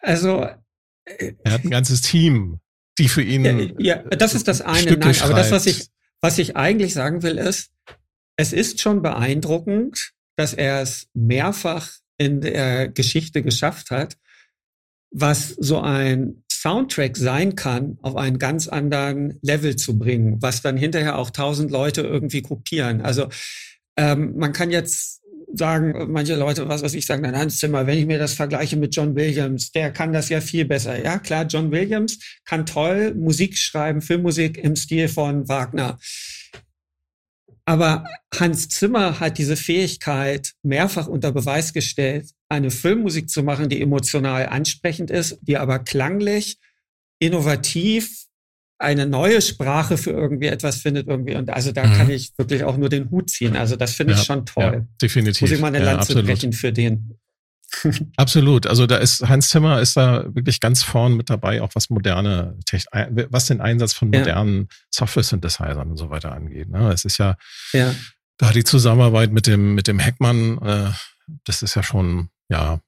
also äh, er hat ein ganzes Team, die für ihn. Ja, ja das ist das eine. Stücke Nein, schreibt. aber das, was ich, was ich eigentlich sagen will, ist, es ist schon beeindruckend, dass er es mehrfach in der Geschichte geschafft hat, was so ein Soundtrack sein kann, auf einen ganz anderen Level zu bringen, was dann hinterher auch tausend Leute irgendwie kopieren. Also ähm, man kann jetzt sagen manche Leute, was weiß ich, sagen dann Hans Zimmer, wenn ich mir das vergleiche mit John Williams, der kann das ja viel besser. Ja, klar, John Williams kann toll Musik schreiben, Filmmusik im Stil von Wagner. Aber Hans Zimmer hat diese Fähigkeit mehrfach unter Beweis gestellt, eine Filmmusik zu machen, die emotional ansprechend ist, die aber klanglich, innovativ eine neue Sprache für irgendwie etwas findet irgendwie. Und also da mhm. kann ich wirklich auch nur den Hut ziehen. Also das finde ja, ich schon toll. Ja, definitiv. Muss ich mal eine Lanze ja, brechen für den. Absolut. Also da ist Hans Zimmer ist da wirklich ganz vorn mit dabei, auch was moderne Technik, was den Einsatz von modernen. Software-Synthesizern und so weiter angeht. Ne? Es ist ja, ja, da die Zusammenarbeit mit dem mit dem Heckmann, äh, das ist ja schon ja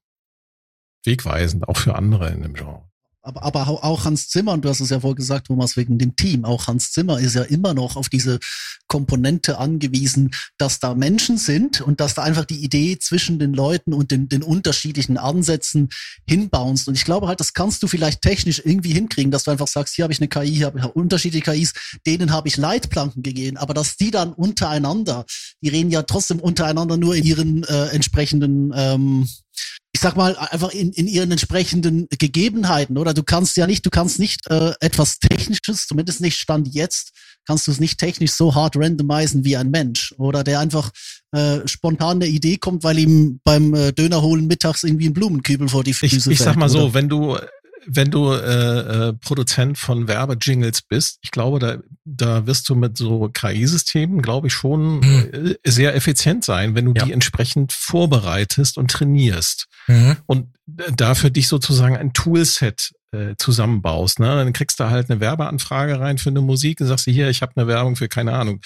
wegweisend, auch für andere in dem Genre aber, aber auch Hans Zimmer, und du hast es ja vorher gesagt, Thomas, wegen dem Team, auch Hans Zimmer ist ja immer noch auf diese Komponente angewiesen, dass da Menschen sind und dass da einfach die Idee zwischen den Leuten und den, den unterschiedlichen Ansätzen hinbaust. Und ich glaube halt, das kannst du vielleicht technisch irgendwie hinkriegen, dass du einfach sagst, hier habe ich eine KI, hier habe ich unterschiedliche KIs, denen habe ich Leitplanken gegeben, aber dass die dann untereinander, die reden ja trotzdem untereinander nur in ihren äh, entsprechenden ähm, ich sag mal, einfach in, in ihren entsprechenden Gegebenheiten, oder? Du kannst ja nicht, du kannst nicht äh, etwas Technisches, zumindest nicht Stand jetzt, kannst du es nicht technisch so hart randomisieren wie ein Mensch. Oder der einfach äh, spontan eine Idee kommt, weil ihm beim äh, Döner holen mittags irgendwie ein Blumenkübel vor die Füße Ich, ich sag mal oder? so, wenn du wenn du äh, äh, Produzent von Werbejingles bist, ich glaube, da, da wirst du mit so KI-Systemen, glaube ich, schon mhm. sehr effizient sein, wenn du ja. die entsprechend vorbereitest und trainierst. Mhm. Und da für dich sozusagen ein Toolset äh, zusammenbaust. Ne? Dann kriegst du halt eine Werbeanfrage rein für eine Musik und sagst du hier, ich habe eine Werbung für, keine Ahnung,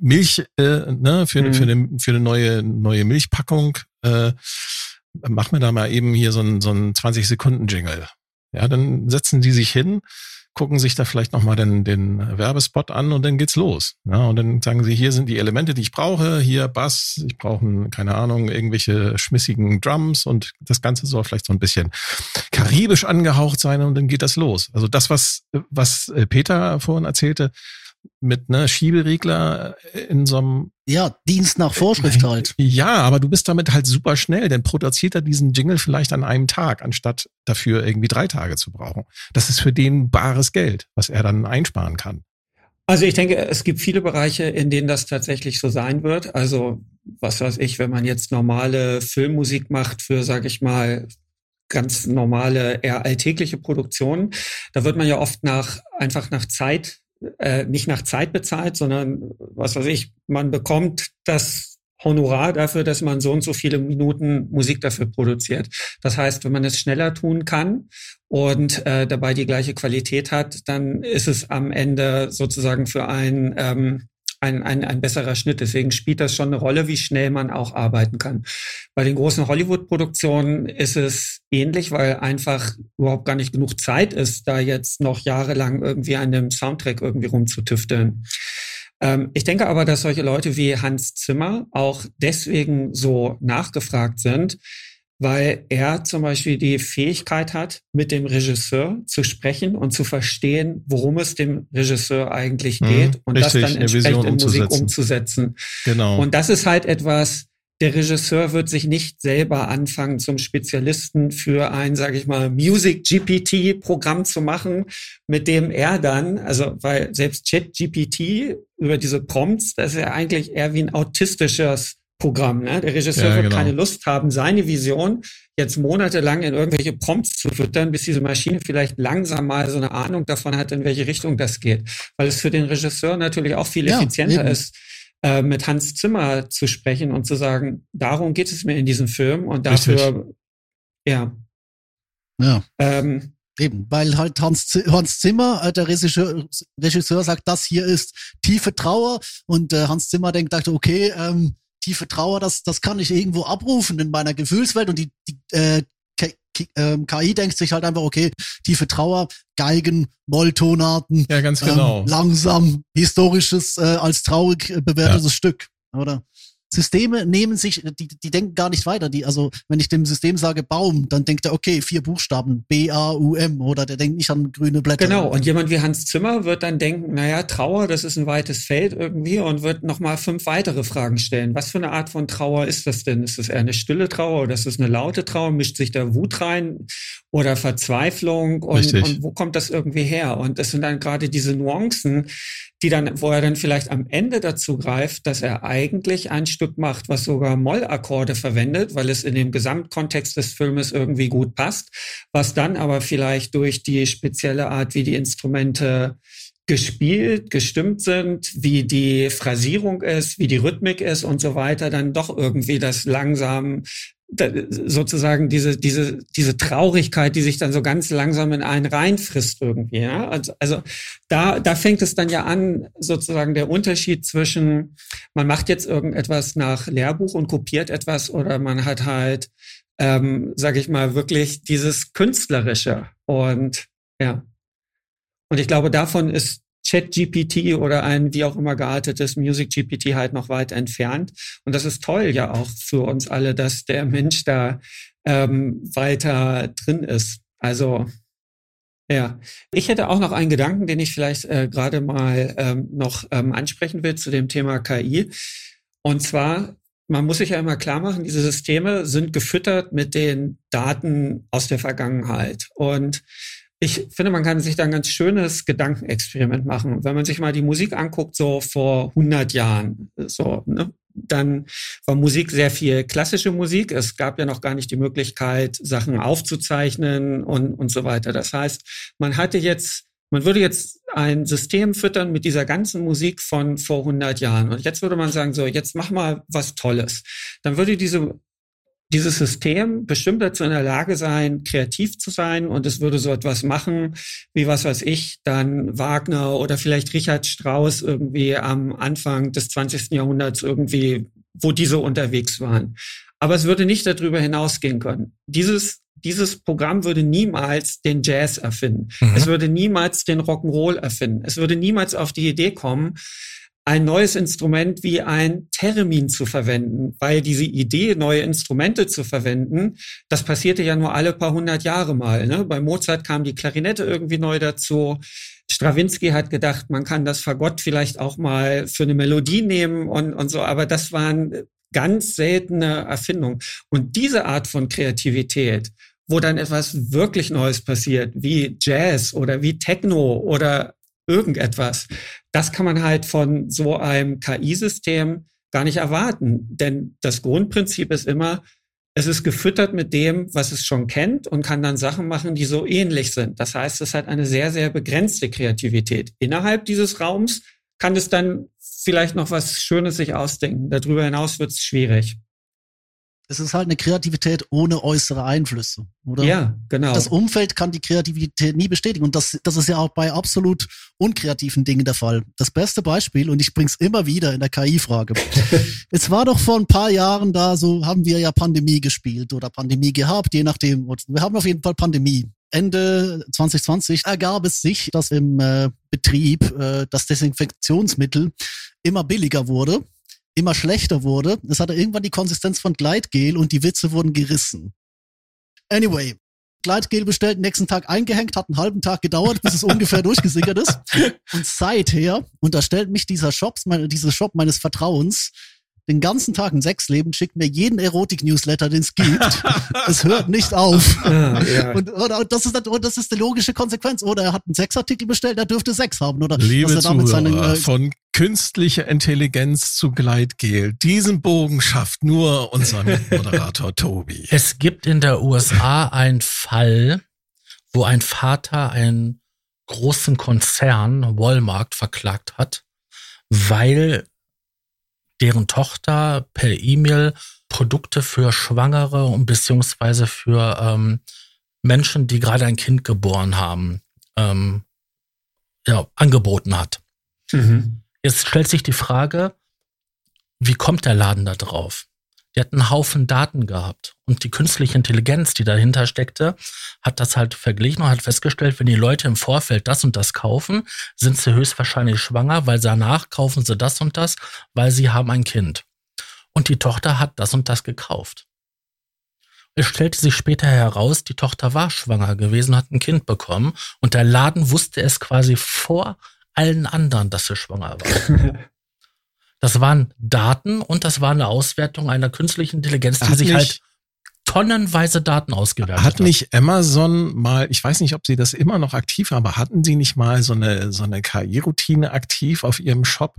Milch, äh, ne, für, mhm. für, eine, für eine neue, neue Milchpackung. Äh, mach mir da mal eben hier so ein, so ein 20-Sekunden-Jingle. Ja, dann setzen die sich hin, gucken sich da vielleicht nochmal den, den Werbespot an und dann geht's los. Ja, und dann sagen sie, hier sind die Elemente, die ich brauche, hier Bass, ich brauche, keine Ahnung, irgendwelche schmissigen Drums und das Ganze soll vielleicht so ein bisschen karibisch angehaucht sein und dann geht das los. Also das, was, was Peter vorhin erzählte, mit ne Schieberegler in so einem ja Dienst nach Vorschrift halt. Ja, aber du bist damit halt super schnell, denn produziert er diesen Jingle vielleicht an einem Tag, anstatt dafür irgendwie drei Tage zu brauchen. Das ist für den bares Geld, was er dann einsparen kann. Also ich denke, es gibt viele Bereiche, in denen das tatsächlich so sein wird. Also was weiß ich, wenn man jetzt normale Filmmusik macht für, sage ich mal, ganz normale, eher alltägliche Produktionen, da wird man ja oft nach einfach nach Zeit äh, nicht nach Zeit bezahlt, sondern was weiß ich, man bekommt das Honorar dafür, dass man so und so viele Minuten Musik dafür produziert. Das heißt, wenn man es schneller tun kann und äh, dabei die gleiche Qualität hat, dann ist es am Ende sozusagen für einen ähm, ein, ein, ein besserer Schnitt. Deswegen spielt das schon eine Rolle, wie schnell man auch arbeiten kann. Bei den großen Hollywood-Produktionen ist es ähnlich, weil einfach überhaupt gar nicht genug Zeit ist, da jetzt noch jahrelang irgendwie an dem Soundtrack irgendwie rumzutüfteln. Ähm, ich denke aber, dass solche Leute wie Hans Zimmer auch deswegen so nachgefragt sind, weil er zum Beispiel die Fähigkeit hat, mit dem Regisseur zu sprechen und zu verstehen, worum es dem Regisseur eigentlich mhm, geht mhm, und richtig, das dann entsprechend in Musik umzusetzen. Genau. Und das ist halt etwas, der Regisseur wird sich nicht selber anfangen, zum Spezialisten für ein, sage ich mal, Music GPT-Programm zu machen, mit dem er dann, also weil selbst Chat GPT über diese Prompts, das ist ja eigentlich eher wie ein autistisches Programm. Ne? Der Regisseur ja, wird genau. keine Lust haben, seine Vision jetzt monatelang in irgendwelche Prompts zu füttern, bis diese Maschine vielleicht langsam mal so eine Ahnung davon hat, in welche Richtung das geht. Weil es für den Regisseur natürlich auch viel ja, effizienter eben. ist, äh, mit Hans Zimmer zu sprechen und zu sagen, darum geht es mir in diesem Film und dafür, Richtig. ja. Ja. Ähm, Eben, weil halt Hans, Hans Zimmer, äh, der Regisseur, Regisseur sagt, das hier ist tiefe Trauer und äh, Hans Zimmer denkt, dachte, okay, ähm, tiefe Trauer, das, das kann ich irgendwo abrufen in meiner Gefühlswelt und die, die äh, KI ähm, denkt sich halt einfach, okay, tiefe Trauer, Geigen, Molltonarten, ja, ganz genau. Ähm, langsam, historisches, äh, als traurig äh, bewertetes ja. Stück, oder? Systeme nehmen sich, die, die denken gar nicht weiter. Die, also, wenn ich dem System sage Baum, dann denkt er, okay, vier Buchstaben, B-A-U-M, oder der denkt nicht an grüne Blätter. Genau, und jemand wie Hans Zimmer wird dann denken, naja, Trauer, das ist ein weites Feld irgendwie und wird nochmal fünf weitere Fragen stellen. Was für eine Art von Trauer ist das denn? Ist das eher eine stille Trauer oder ist das eine laute Trauer? Mischt sich da Wut rein oder Verzweiflung? Und, und wo kommt das irgendwie her? Und das sind dann gerade diese Nuancen, die dann, wo er dann vielleicht am Ende dazu greift, dass er eigentlich ein Stück macht, was sogar Mollakkorde verwendet, weil es in dem Gesamtkontext des Filmes irgendwie gut passt, was dann aber vielleicht durch die spezielle Art, wie die Instrumente gespielt, gestimmt sind, wie die Phrasierung ist, wie die Rhythmik ist und so weiter, dann doch irgendwie das langsam sozusagen diese, diese, diese Traurigkeit, die sich dann so ganz langsam in einen reinfrisst irgendwie. Ja? Also, also da, da fängt es dann ja an, sozusagen der Unterschied zwischen, man macht jetzt irgendetwas nach Lehrbuch und kopiert etwas oder man hat halt, ähm, sage ich mal, wirklich dieses Künstlerische. Und ja. Und ich glaube, davon ist ChatGPT oder ein wie auch immer geartetes Music GPT halt noch weit entfernt. Und das ist toll ja auch für uns alle, dass der Mensch da ähm, weiter drin ist. Also ja, ich hätte auch noch einen Gedanken, den ich vielleicht äh, gerade mal ähm, noch ähm, ansprechen will zu dem Thema KI. Und zwar, man muss sich ja immer klar machen, diese Systeme sind gefüttert mit den Daten aus der Vergangenheit. Und ich finde, man kann sich da ein ganz schönes Gedankenexperiment machen. Wenn man sich mal die Musik anguckt, so vor 100 Jahren, so, ne, dann war Musik sehr viel klassische Musik. Es gab ja noch gar nicht die Möglichkeit, Sachen aufzuzeichnen und, und so weiter. Das heißt, man hatte jetzt, man würde jetzt ein System füttern mit dieser ganzen Musik von vor 100 Jahren. Und jetzt würde man sagen, so, jetzt mach mal was Tolles. Dann würde diese dieses System bestimmt dazu in der Lage sein, kreativ zu sein und es würde so etwas machen, wie was weiß ich, dann Wagner oder vielleicht Richard Strauss irgendwie am Anfang des 20. Jahrhunderts irgendwie, wo diese unterwegs waren. Aber es würde nicht darüber hinausgehen können. Dieses dieses Programm würde niemals den Jazz erfinden. Mhm. Es würde niemals den Rock'n'Roll erfinden. Es würde niemals auf die Idee kommen, ein neues Instrument wie ein Termin zu verwenden, weil diese Idee, neue Instrumente zu verwenden, das passierte ja nur alle paar hundert Jahre mal. Ne? Bei Mozart kam die Klarinette irgendwie neu dazu. Stravinsky hat gedacht, man kann das Fagott vielleicht auch mal für eine Melodie nehmen und, und so, aber das waren ganz seltene Erfindungen. Und diese Art von Kreativität, wo dann etwas wirklich Neues passiert, wie Jazz oder wie Techno oder irgendetwas. Das kann man halt von so einem KI-System gar nicht erwarten. Denn das Grundprinzip ist immer, es ist gefüttert mit dem, was es schon kennt und kann dann Sachen machen, die so ähnlich sind. Das heißt, es hat eine sehr, sehr begrenzte Kreativität. Innerhalb dieses Raums kann es dann vielleicht noch was Schönes sich ausdenken. Darüber hinaus wird es schwierig es ist halt eine Kreativität ohne äußere Einflüsse, oder? Ja, genau. Das Umfeld kann die Kreativität nie bestätigen und das, das ist ja auch bei absolut unkreativen Dingen der Fall. Das beste Beispiel, und ich bring's immer wieder in der KI-Frage. es war doch vor ein paar Jahren da, so haben wir ja Pandemie gespielt oder Pandemie gehabt, je nachdem. Wir haben auf jeden Fall Pandemie. Ende 2020 ergab es sich, dass im äh, Betrieb äh, das Desinfektionsmittel immer billiger wurde immer schlechter wurde. Es hatte irgendwann die Konsistenz von Gleitgel und die Witze wurden gerissen. Anyway, Gleitgel bestellt, nächsten Tag eingehängt, hat einen halben Tag gedauert, bis es ungefähr durchgesickert ist. Und seither unterstellt mich dieser Shop, meine, dieser Shop meines Vertrauens, den ganzen Tag ein Sexleben, schickt mir jeden Erotik-Newsletter, den es gibt. es hört nicht auf. Ah, ja. und, oder, das ist, das ist die logische Konsequenz. Oder er hat einen Sexartikel bestellt, er dürfte Sex haben. Oder Liebe er damit Zuhörer, seine, äh, von künstlicher Intelligenz zu Gleitgel. Diesen Bogen schafft nur unser Moderator Tobi. Es gibt in der USA einen Fall, wo ein Vater einen großen Konzern, Walmart, verklagt hat, weil deren Tochter per E-Mail Produkte für Schwangere und beziehungsweise für ähm, Menschen, die gerade ein Kind geboren haben, ähm, ja, angeboten hat. Mhm. Jetzt stellt sich die Frage, wie kommt der Laden da drauf? Die hat einen Haufen Daten gehabt. Und die künstliche Intelligenz, die dahinter steckte, hat das halt verglichen und hat festgestellt, wenn die Leute im Vorfeld das und das kaufen, sind sie höchstwahrscheinlich schwanger, weil danach kaufen sie das und das, weil sie haben ein Kind. Und die Tochter hat das und das gekauft. Es stellte sich später heraus, die Tochter war schwanger gewesen, hat ein Kind bekommen und der Laden wusste es quasi vor allen anderen, dass sie schwanger war. Das waren Daten und das war eine Auswertung einer künstlichen Intelligenz, die hat sich halt tonnenweise Daten ausgewertet hat. Hat nicht Amazon mal, ich weiß nicht, ob sie das immer noch aktiv haben, aber hatten sie nicht mal so eine, so eine KI-Routine aktiv auf ihrem Shop,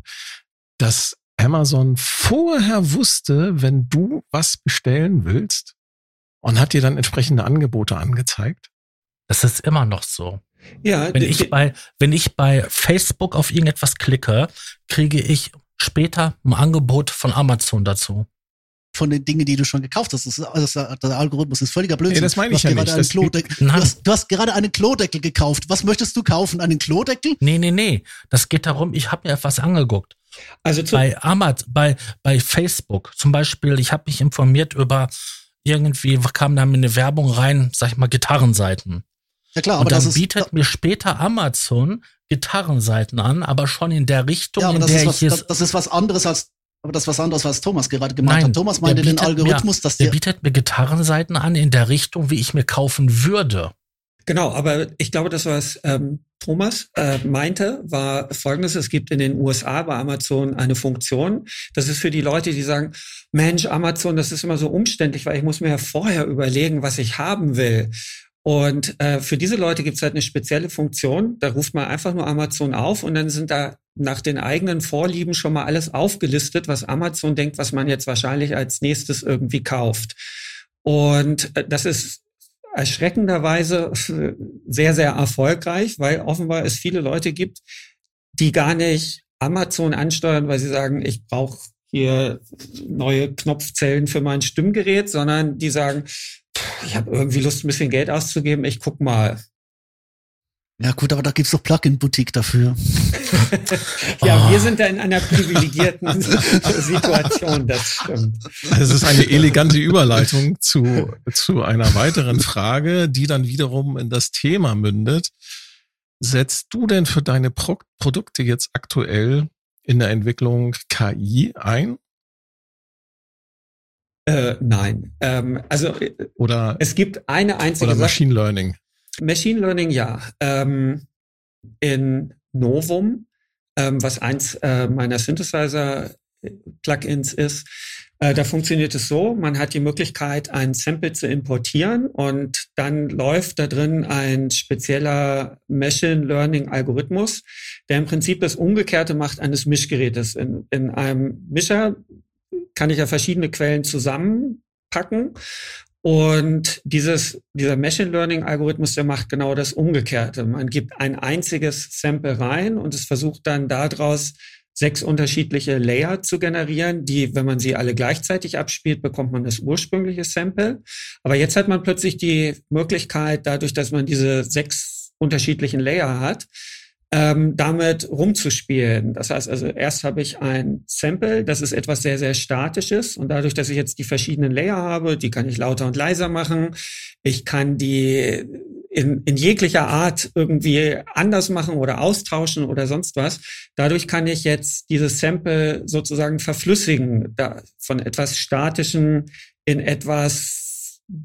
dass Amazon vorher wusste, wenn du was bestellen willst und hat dir dann entsprechende Angebote angezeigt? Das ist immer noch so. Ja, wenn ich bei, wenn ich bei Facebook auf irgendetwas klicke, kriege ich später ein Angebot von Amazon dazu von den Dingen, die du schon gekauft hast. Das ist, das, der Algorithmus ist völliger Blödsinn. Nee, das meine ich ja nicht. Du hast, du hast gerade einen Klodeckel gekauft. Was möchtest du kaufen? Einen Klodeckel? Nee, nee, nee. Das geht darum, ich habe mir etwas angeguckt. Also bei Amazon, bei, bei Facebook zum Beispiel, ich habe mich informiert über irgendwie, kam da eine Werbung rein, sag ich mal, Gitarrenseiten. Ja klar, aber und dann das bietet ist, mir später Amazon Gitarrenseiten an, aber schon in der Richtung, ja, in der was, ich es. Das ist was anderes als, aber das ist was anderes, was Thomas gerade gemeint Nein, hat. Thomas meinte den Algorithmus, mir, dass der, der bietet mir Gitarrenseiten an in der Richtung, wie ich mir kaufen würde. Genau, aber ich glaube, das was ähm, Thomas äh, meinte, war folgendes. Es gibt in den USA bei Amazon eine Funktion. Das ist für die Leute, die sagen, Mensch, Amazon, das ist immer so umständlich, weil ich muss mir ja vorher überlegen, was ich haben will. Und äh, für diese Leute gibt es halt eine spezielle Funktion. Da ruft man einfach nur Amazon auf und dann sind da nach den eigenen Vorlieben schon mal alles aufgelistet, was Amazon denkt, was man jetzt wahrscheinlich als nächstes irgendwie kauft. Und äh, das ist erschreckenderweise sehr, sehr erfolgreich, weil offenbar es viele Leute gibt, die gar nicht Amazon ansteuern, weil sie sagen, ich brauche hier neue Knopfzellen für mein Stimmgerät, sondern die sagen, ich habe irgendwie Lust, ein bisschen Geld auszugeben, ich guck mal. Ja gut, aber da gibt's doch Plugin-Boutique dafür. ja, oh. wir sind da in einer privilegierten Situation, das stimmt. Es ist eine elegante Überleitung zu, zu einer weiteren Frage, die dann wiederum in das Thema mündet. Setzt du denn für deine Pro Produkte jetzt aktuell in der Entwicklung KI ein? Äh, nein. Ähm, also äh, oder es gibt eine einzige oder Machine Sache. Learning. Machine Learning, ja. Ähm, in Novum, ähm, was eins äh, meiner Synthesizer-Plugins ist, äh, da funktioniert es so, man hat die Möglichkeit, ein Sample zu importieren und dann läuft da drin ein spezieller Machine Learning Algorithmus, der im Prinzip das Umgekehrte macht eines Mischgerätes. In, in einem Mischer kann ich ja verschiedene Quellen zusammenpacken. Und dieses, dieser Machine Learning Algorithmus, der macht genau das Umgekehrte. Man gibt ein einziges Sample rein und es versucht dann daraus sechs unterschiedliche Layer zu generieren, die, wenn man sie alle gleichzeitig abspielt, bekommt man das ursprüngliche Sample. Aber jetzt hat man plötzlich die Möglichkeit, dadurch, dass man diese sechs unterschiedlichen Layer hat, ähm, damit rumzuspielen. Das heißt also, erst habe ich ein Sample, das ist etwas sehr, sehr Statisches und dadurch, dass ich jetzt die verschiedenen Layer habe, die kann ich lauter und leiser machen. Ich kann die in, in jeglicher Art irgendwie anders machen oder austauschen oder sonst was. Dadurch kann ich jetzt dieses Sample sozusagen verflüssigen, da, von etwas Statischen in etwas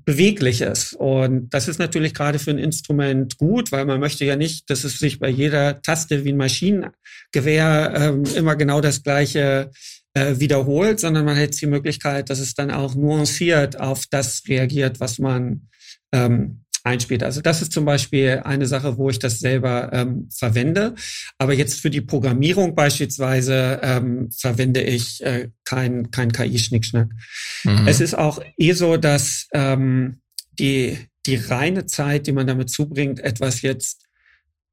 Bewegliches. Und das ist natürlich gerade für ein Instrument gut, weil man möchte ja nicht, dass es sich bei jeder Taste wie ein Maschinengewehr ähm, immer genau das gleiche äh, wiederholt, sondern man hätte die Möglichkeit, dass es dann auch nuanciert auf das reagiert, was man ähm, einspielt. Also das ist zum Beispiel eine Sache, wo ich das selber ähm, verwende. Aber jetzt für die Programmierung beispielsweise ähm, verwende ich äh, kein, kein KI-Schnickschnack. Mhm. Es ist auch eh so, dass ähm, die, die reine Zeit, die man damit zubringt, etwas jetzt,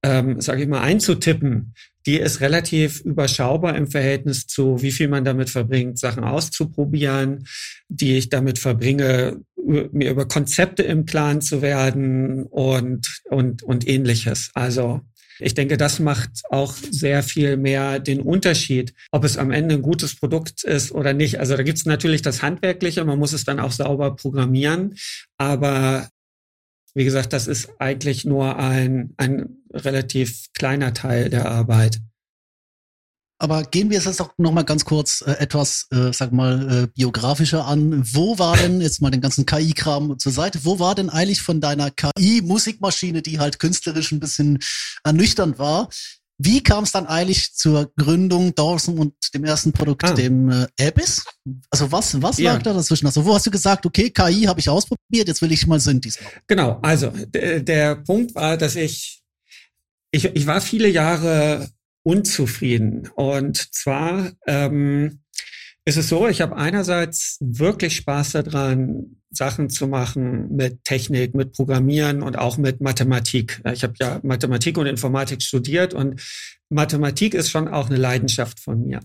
ähm, sage ich mal, einzutippen, die ist relativ überschaubar im Verhältnis zu, wie viel man damit verbringt, Sachen auszuprobieren, die ich damit verbringe, mir über Konzepte im Plan zu werden und, und, und ähnliches. Also ich denke, das macht auch sehr viel mehr den Unterschied, ob es am Ende ein gutes Produkt ist oder nicht. Also da gibt es natürlich das Handwerkliche, man muss es dann auch sauber programmieren, aber wie gesagt, das ist eigentlich nur ein, ein relativ kleiner Teil der Arbeit. Aber gehen wir es jetzt auch noch mal ganz kurz äh, etwas, äh, sag mal, äh, biografischer an. Wo war denn, jetzt mal den ganzen KI-Kram zur Seite, wo war denn eigentlich von deiner KI-Musikmaschine, die halt künstlerisch ein bisschen ernüchternd war, wie kam es dann eigentlich zur Gründung Dawson und dem ersten Produkt, ah. dem äh, Abyss? Also was, was ja. lag da dazwischen? Also wo hast du gesagt, okay, KI habe ich ausprobiert, jetzt will ich mal Synthes machen? Genau, also der Punkt war, dass ich, ich, ich war viele Jahre unzufrieden. Und zwar, ähm, ist es so, ich habe einerseits wirklich Spaß daran, Sachen zu machen mit Technik, mit Programmieren und auch mit Mathematik. Ich habe ja Mathematik und Informatik studiert und Mathematik ist schon auch eine Leidenschaft von mir.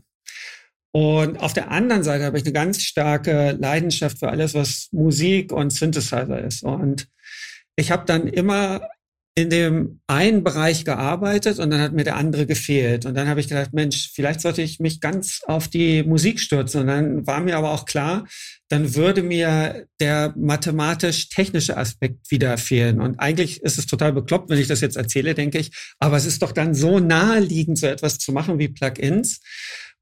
Und auf der anderen Seite habe ich eine ganz starke Leidenschaft für alles, was Musik und Synthesizer ist. Und ich habe dann immer in dem einen Bereich gearbeitet und dann hat mir der andere gefehlt. Und dann habe ich gedacht, Mensch, vielleicht sollte ich mich ganz auf die Musik stürzen. Und dann war mir aber auch klar, dann würde mir der mathematisch-technische Aspekt wieder fehlen. Und eigentlich ist es total bekloppt, wenn ich das jetzt erzähle, denke ich. Aber es ist doch dann so naheliegend, so etwas zu machen wie Plugins.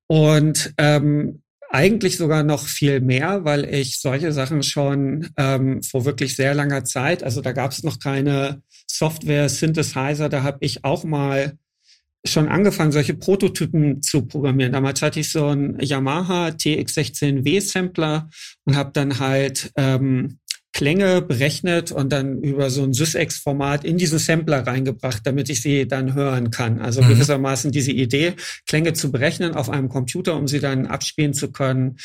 Und ähm, eigentlich sogar noch viel mehr, weil ich solche Sachen schon ähm, vor wirklich sehr langer Zeit, also da gab es noch keine Software-Synthesizer, da habe ich auch mal schon angefangen, solche Prototypen zu programmieren. Damals hatte ich so einen Yamaha TX16W Sampler und habe dann halt ähm, Klänge berechnet und dann über so ein Sysex-Format in diesen Sampler reingebracht, damit ich sie dann hören kann. Also mhm. gewissermaßen diese Idee, Klänge zu berechnen auf einem Computer, um sie dann abspielen zu können,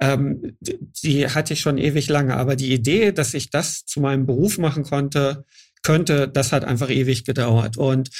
ähm, die hatte ich schon ewig lange. Aber die Idee, dass ich das zu meinem Beruf machen konnte, könnte, das hat einfach ewig gedauert. Und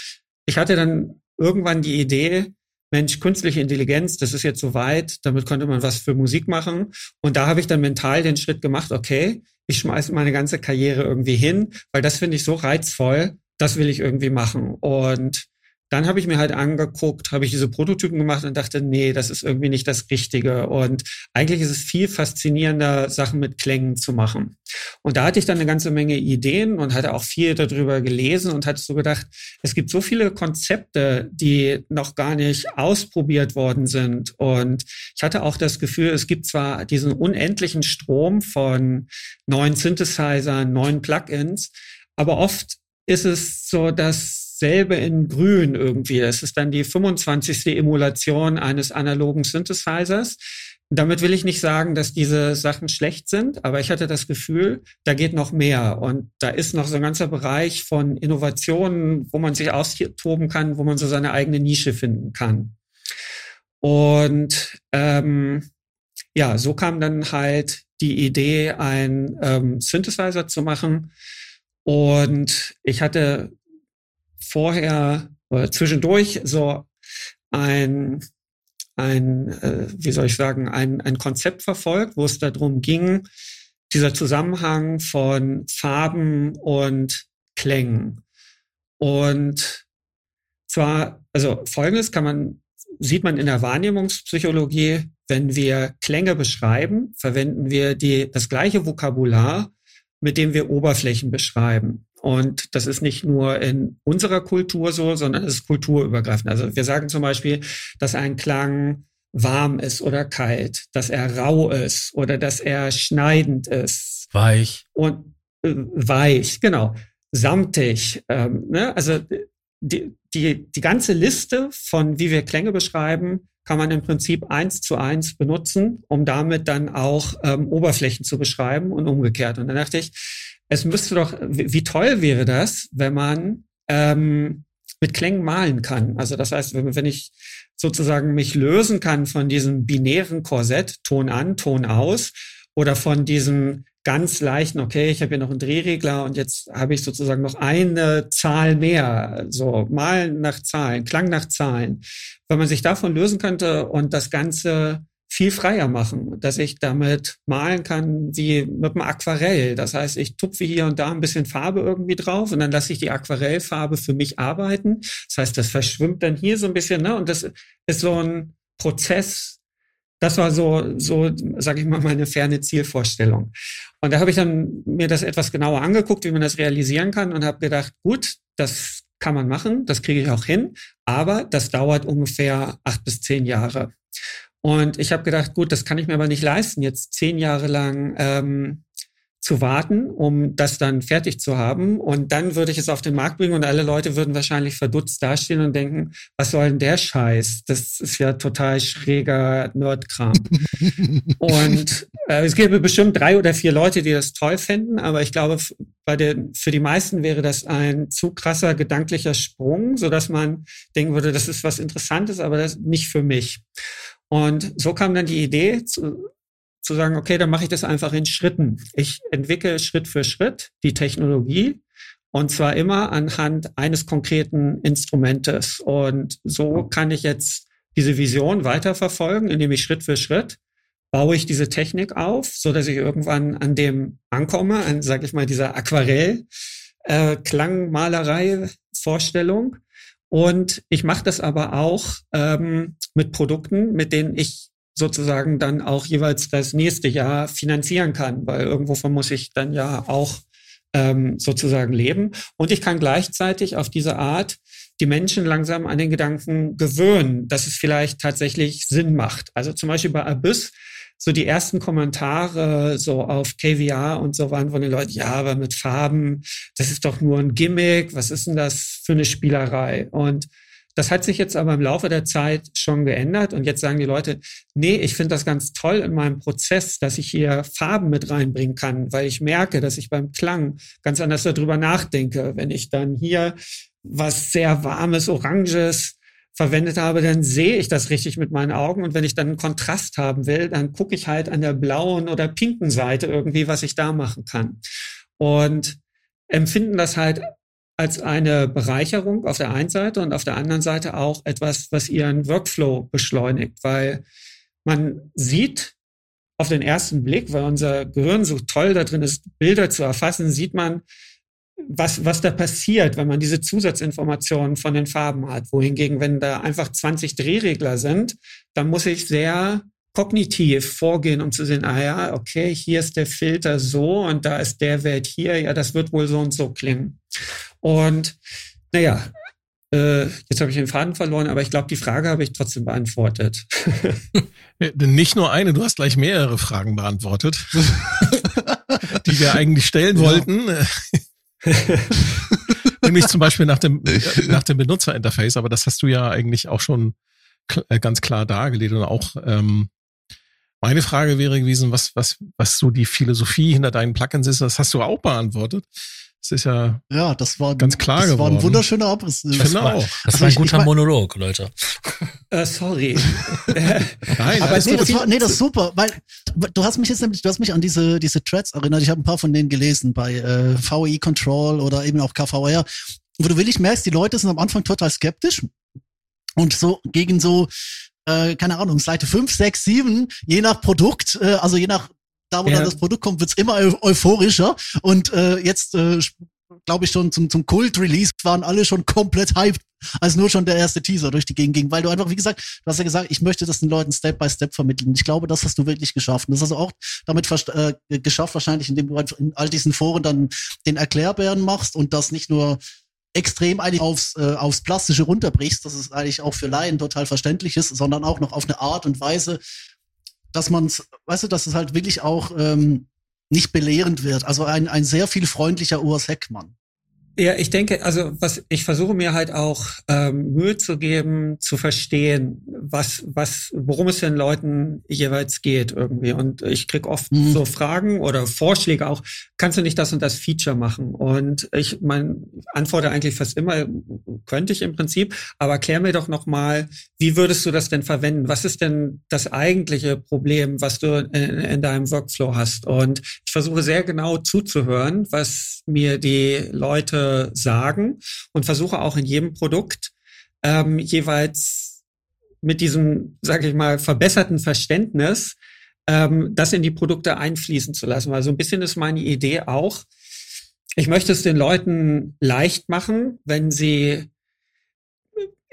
ich hatte dann irgendwann die Idee, Mensch, künstliche Intelligenz, das ist jetzt so weit, damit könnte man was für Musik machen. Und da habe ich dann mental den Schritt gemacht, okay, ich schmeiße meine ganze Karriere irgendwie hin, weil das finde ich so reizvoll, das will ich irgendwie machen. Und dann habe ich mir halt angeguckt, habe ich diese Prototypen gemacht und dachte, nee, das ist irgendwie nicht das Richtige. Und eigentlich ist es viel faszinierender, Sachen mit Klängen zu machen. Und da hatte ich dann eine ganze Menge Ideen und hatte auch viel darüber gelesen und hatte so gedacht, es gibt so viele Konzepte, die noch gar nicht ausprobiert worden sind. Und ich hatte auch das Gefühl, es gibt zwar diesen unendlichen Strom von neuen Synthesizern, neuen Plugins, aber oft ist es so, dass selbe in grün irgendwie. Das ist dann die 25. Emulation eines analogen Synthesizers. Damit will ich nicht sagen, dass diese Sachen schlecht sind, aber ich hatte das Gefühl, da geht noch mehr. Und da ist noch so ein ganzer Bereich von Innovationen, wo man sich austoben kann, wo man so seine eigene Nische finden kann. Und ähm, ja, so kam dann halt die Idee, ein ähm, Synthesizer zu machen. Und ich hatte vorher oder zwischendurch so ein, ein äh, wie soll ich sagen, ein, ein Konzept verfolgt, wo es darum ging, dieser Zusammenhang von Farben und Klängen. Und zwar, also folgendes kann man, sieht man in der Wahrnehmungspsychologie, wenn wir Klänge beschreiben, verwenden wir die, das gleiche Vokabular, mit dem wir Oberflächen beschreiben. Und das ist nicht nur in unserer Kultur so, sondern es ist kulturübergreifend. Also wir sagen zum Beispiel, dass ein Klang warm ist oder kalt, dass er rau ist oder dass er schneidend ist. Weich. Und äh, weich, genau. Samtig. Ähm, ne? Also die, die, die ganze Liste von, wie wir Klänge beschreiben, kann man im Prinzip eins zu eins benutzen, um damit dann auch ähm, Oberflächen zu beschreiben und umgekehrt. Und dann dachte ich, es müsste doch, wie toll wäre das, wenn man ähm, mit Klängen malen kann. Also das heißt, wenn, ich sozusagen mich lösen kann von diesem binären Korsett, Ton an, Ton aus, oder von diesem ganz leichten, okay, ich habe hier noch einen Drehregler und jetzt habe ich sozusagen noch eine Zahl mehr, so malen nach Zahlen, Klang nach Zahlen. Wenn man sich davon lösen könnte und das Ganze viel freier machen, dass ich damit malen kann wie mit einem Aquarell. Das heißt, ich tupfe hier und da ein bisschen Farbe irgendwie drauf und dann lasse ich die Aquarellfarbe für mich arbeiten. Das heißt, das verschwimmt dann hier so ein bisschen, ne? Und das ist so ein Prozess. Das war so, so, sage ich mal, meine ferne Zielvorstellung. Und da habe ich dann mir das etwas genauer angeguckt, wie man das realisieren kann und habe gedacht, gut, das kann man machen, das kriege ich auch hin, aber das dauert ungefähr acht bis zehn Jahre. Und ich habe gedacht, gut, das kann ich mir aber nicht leisten, jetzt zehn Jahre lang ähm, zu warten, um das dann fertig zu haben. Und dann würde ich es auf den Markt bringen und alle Leute würden wahrscheinlich verdutzt dastehen und denken, was soll denn der Scheiß? Das ist ja total schräger Nerdkram. und äh, es gäbe bestimmt drei oder vier Leute, die das toll fänden, aber ich glaube, bei den, für die meisten wäre das ein zu krasser gedanklicher Sprung, so dass man denken würde, das ist was Interessantes, aber das nicht für mich. Und so kam dann die Idee zu, zu sagen, okay, dann mache ich das einfach in Schritten. Ich entwickle Schritt für Schritt die Technologie und zwar immer anhand eines konkreten Instrumentes. Und so kann ich jetzt diese Vision weiterverfolgen, indem ich Schritt für Schritt baue ich diese Technik auf, so dass ich irgendwann an dem ankomme, an, sag ich mal, dieser Aquarell, äh, Klangmalerei, Vorstellung. Und ich mache das aber auch ähm, mit Produkten, mit denen ich sozusagen dann auch jeweils das nächste Jahr finanzieren kann, weil irgendwovon muss ich dann ja auch ähm, sozusagen leben. Und ich kann gleichzeitig auf diese Art die Menschen langsam an den Gedanken gewöhnen, dass es vielleicht tatsächlich Sinn macht. Also zum Beispiel bei Abyss, so die ersten Kommentare so auf KVR und so waren von den Leuten, ja, aber mit Farben, das ist doch nur ein Gimmick, was ist denn das für eine Spielerei? Und das hat sich jetzt aber im Laufe der Zeit schon geändert und jetzt sagen die Leute, nee, ich finde das ganz toll in meinem Prozess, dass ich hier Farben mit reinbringen kann, weil ich merke, dass ich beim Klang ganz anders darüber nachdenke. Wenn ich dann hier was sehr warmes, oranges verwendet habe, dann sehe ich das richtig mit meinen Augen und wenn ich dann einen Kontrast haben will, dann gucke ich halt an der blauen oder pinken Seite irgendwie, was ich da machen kann. Und empfinden das halt als eine Bereicherung auf der einen Seite und auf der anderen Seite auch etwas, was ihren Workflow beschleunigt, weil man sieht auf den ersten Blick, weil unser Gehirn so toll da drin ist, Bilder zu erfassen, sieht man, was, was da passiert, wenn man diese Zusatzinformationen von den Farben hat. Wohingegen, wenn da einfach 20 Drehregler sind, dann muss ich sehr kognitiv vorgehen, um zu sehen, ah ja, okay, hier ist der Filter so und da ist der Wert hier, ja, das wird wohl so und so klingen. Und naja, äh, jetzt habe ich den Faden verloren, aber ich glaube, die Frage habe ich trotzdem beantwortet. Nicht nur eine, du hast gleich mehrere Fragen beantwortet, die wir eigentlich stellen ja. wollten. Nämlich zum Beispiel nach dem, nach dem Benutzerinterface, aber das hast du ja eigentlich auch schon äh, ganz klar dargelegt und auch ähm, meine Frage wäre gewesen, was, was, was so die Philosophie hinter deinen Plugins ist, das hast du auch beantwortet. Das ist ja, ja das war, ganz klar das geworden. war ein wunderschöner Abriss. Ich das war, das war ein guter ich, Monolog, Leute. Uh, sorry. Nein, aber nee, das war, nee, das ist super, weil du hast mich jetzt nämlich, du hast mich an diese, diese Threads erinnert. Ich habe ein paar von denen gelesen bei äh, VI Control oder eben auch KVR, wo du wirklich merkst, die Leute sind am Anfang total skeptisch und so gegen so äh, keine Ahnung, Seite 5, 6, 7, je nach Produkt, äh, also je nach da, wo ja. dann das Produkt kommt, wird's immer eu euphorischer. Und äh, jetzt, äh, glaube ich, schon zum, zum Kult-Release waren alle schon komplett hyped, als nur schon der erste Teaser durch die Gegend ging. Weil du einfach, wie gesagt, du hast ja gesagt, ich möchte das den Leuten Step by Step vermitteln. Ich glaube, das hast du wirklich geschafft. Und das hast du auch damit äh, geschafft, wahrscheinlich, indem du in all diesen Foren dann den Erklärbären machst und das nicht nur extrem eigentlich aufs, äh, aufs Plastische runterbrichst, dass es eigentlich auch für Laien total verständlich ist, sondern auch noch auf eine Art und Weise, dass man es, weißt du, dass es halt wirklich auch ähm, nicht belehrend wird. Also ein, ein sehr viel freundlicher Urs Heckmann. Ja, ich denke, also was ich versuche mir halt auch ähm, Mühe zu geben, zu verstehen, was, was, worum es den Leuten jeweils geht irgendwie. Und ich krieg oft mhm. so Fragen oder Vorschläge auch, kannst du nicht das und das Feature machen? Und ich mein, antworte eigentlich fast immer, könnte ich im Prinzip, aber klär mir doch nochmal, wie würdest du das denn verwenden? Was ist denn das eigentliche Problem, was du in, in deinem Workflow hast? Und ich versuche sehr genau zuzuhören, was mir die Leute sagen und versuche auch in jedem Produkt ähm, jeweils mit diesem, sage ich mal, verbesserten Verständnis ähm, das in die Produkte einfließen zu lassen. Weil so ein bisschen ist meine Idee auch, ich möchte es den Leuten leicht machen, wenn sie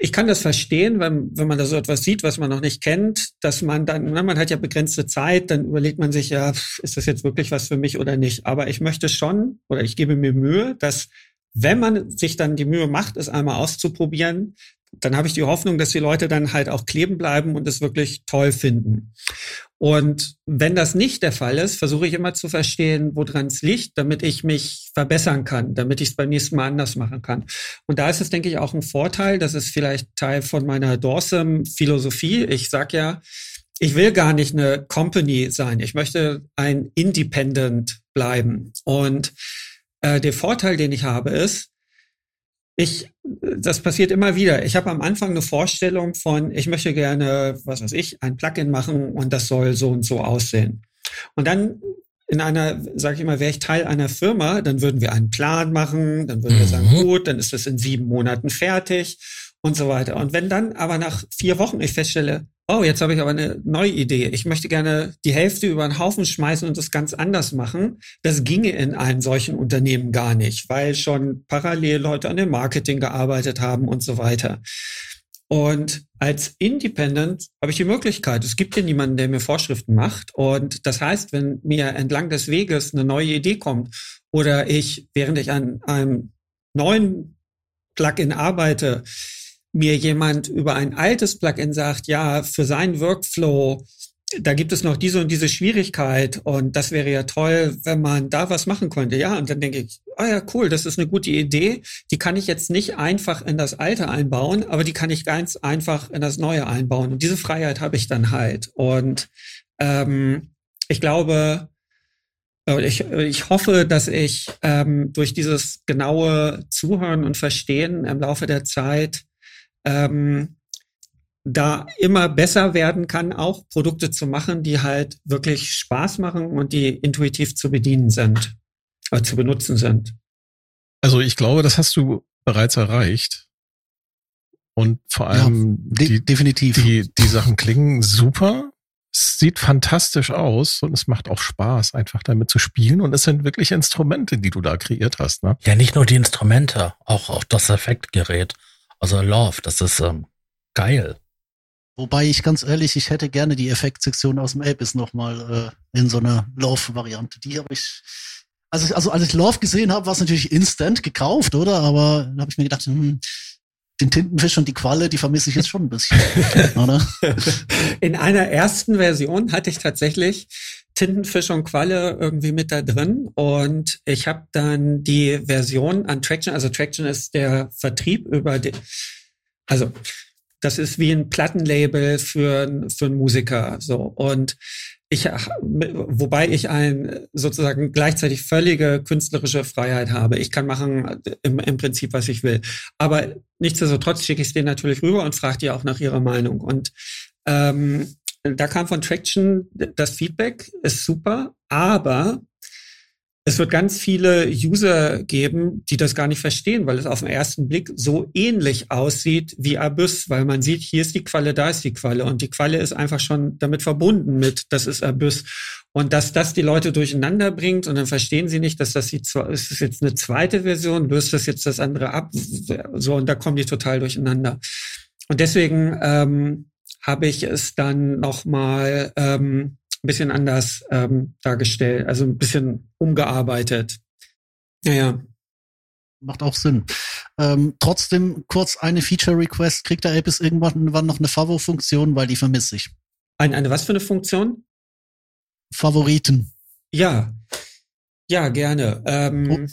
ich kann das verstehen, wenn, wenn man da so etwas sieht, was man noch nicht kennt, dass man dann, man hat ja begrenzte Zeit, dann überlegt man sich ja, ist das jetzt wirklich was für mich oder nicht. Aber ich möchte schon, oder ich gebe mir Mühe, dass wenn man sich dann die Mühe macht, es einmal auszuprobieren, dann habe ich die Hoffnung, dass die Leute dann halt auch kleben bleiben und es wirklich toll finden. Und wenn das nicht der Fall ist, versuche ich immer zu verstehen, woran es liegt, damit ich mich verbessern kann, damit ich es beim nächsten Mal anders machen kann. Und da ist es, denke ich, auch ein Vorteil. Das ist vielleicht Teil von meiner Dorsum-Philosophie. Ich sage ja, ich will gar nicht eine Company sein. Ich möchte ein Independent bleiben. Und äh, der Vorteil, den ich habe, ist, ich, das passiert immer wieder. Ich habe am Anfang eine Vorstellung von, ich möchte gerne, was weiß ich, ein Plugin machen und das soll so und so aussehen. Und dann in einer, sage ich mal, wäre ich Teil einer Firma, dann würden wir einen Plan machen, dann würden wir sagen, Mhm. gut, dann ist das in sieben Monaten fertig und so weiter. Und wenn dann aber nach vier Wochen ich feststelle, oh, jetzt habe ich aber eine neue Idee, ich möchte gerne die Hälfte über den Haufen schmeißen und das ganz anders machen, das ginge in einem solchen Unternehmen gar nicht, weil schon parallel Leute an dem Marketing gearbeitet haben und so weiter. Und als Independent habe ich die Möglichkeit. Es gibt hier niemanden, der mir Vorschriften macht. Und das heißt, wenn mir entlang des Weges eine neue Idee kommt oder ich, während ich an einem neuen Plugin arbeite, mir jemand über ein altes Plugin sagt, ja, für seinen Workflow, da gibt es noch diese und diese Schwierigkeit und das wäre ja toll, wenn man da was machen könnte. Ja, und dann denke ich, ah ja, cool, das ist eine gute Idee. Die kann ich jetzt nicht einfach in das Alte einbauen, aber die kann ich ganz einfach in das Neue einbauen. Und diese Freiheit habe ich dann halt. Und ähm, ich glaube, äh, ich, ich hoffe, dass ich ähm, durch dieses genaue Zuhören und Verstehen im Laufe der Zeit ähm, da immer besser werden kann, auch Produkte zu machen, die halt wirklich Spaß machen und die intuitiv zu bedienen sind, äh, zu benutzen sind. Also ich glaube, das hast du bereits erreicht. Und vor Ja, allem De die, definitiv. die, die Sachen klingen super. Es sieht fantastisch aus und es macht auch Spaß, einfach damit zu spielen. Und es sind wirklich Instrumente, die du da kreiert hast. Ne? Ja, nicht nur die Instrumente, auch, auch das Effektgerät. Also Love, das ist ähm, geil. Wobei ich ganz ehrlich, ich hätte gerne die Effektsektion aus dem Apis nochmal äh, in so einer Love-Variante. Die habe ich, also, also als ich Love gesehen habe, war es natürlich instant gekauft, oder? Aber dann habe ich mir gedacht, hm, den Tintenfisch und die Qualle, die vermisse ich jetzt schon ein bisschen, oder? In einer ersten Version hatte ich tatsächlich Tintenfisch und Qualle irgendwie mit da drin und ich habe dann die Version an Traction, also Traction ist der Vertrieb über die, also das ist wie ein Plattenlabel für, für einen Musiker so und ich, wobei ich ein sozusagen gleichzeitig völlige künstlerische Freiheit habe. Ich kann machen im, im Prinzip, was ich will. Aber nichtsdestotrotz schicke ich es denen natürlich rüber und frage die auch nach ihrer Meinung. Und ähm, da kam von Traction das Feedback, ist super, aber es wird ganz viele User geben, die das gar nicht verstehen, weil es auf den ersten Blick so ähnlich aussieht wie Abyss, weil man sieht, hier ist die Qualle, da ist die Qualle und die Qualle ist einfach schon damit verbunden mit, das ist Abyss. Und dass das die Leute durcheinander bringt und dann verstehen sie nicht, dass das die, ist das jetzt eine zweite Version, löst das jetzt das andere ab, so und da kommen die total durcheinander. Und deswegen ähm, habe ich es dann nochmal ähm, ein bisschen anders ähm, dargestellt, also ein bisschen umgearbeitet. Naja. Macht auch Sinn. Ähm, trotzdem kurz eine Feature-Request. Kriegt der Apis irgendwann noch eine Favo-Funktion, weil die vermisse ich. Ein, eine was für eine Funktion? Favoriten. Ja. Ja, gerne. Ähm,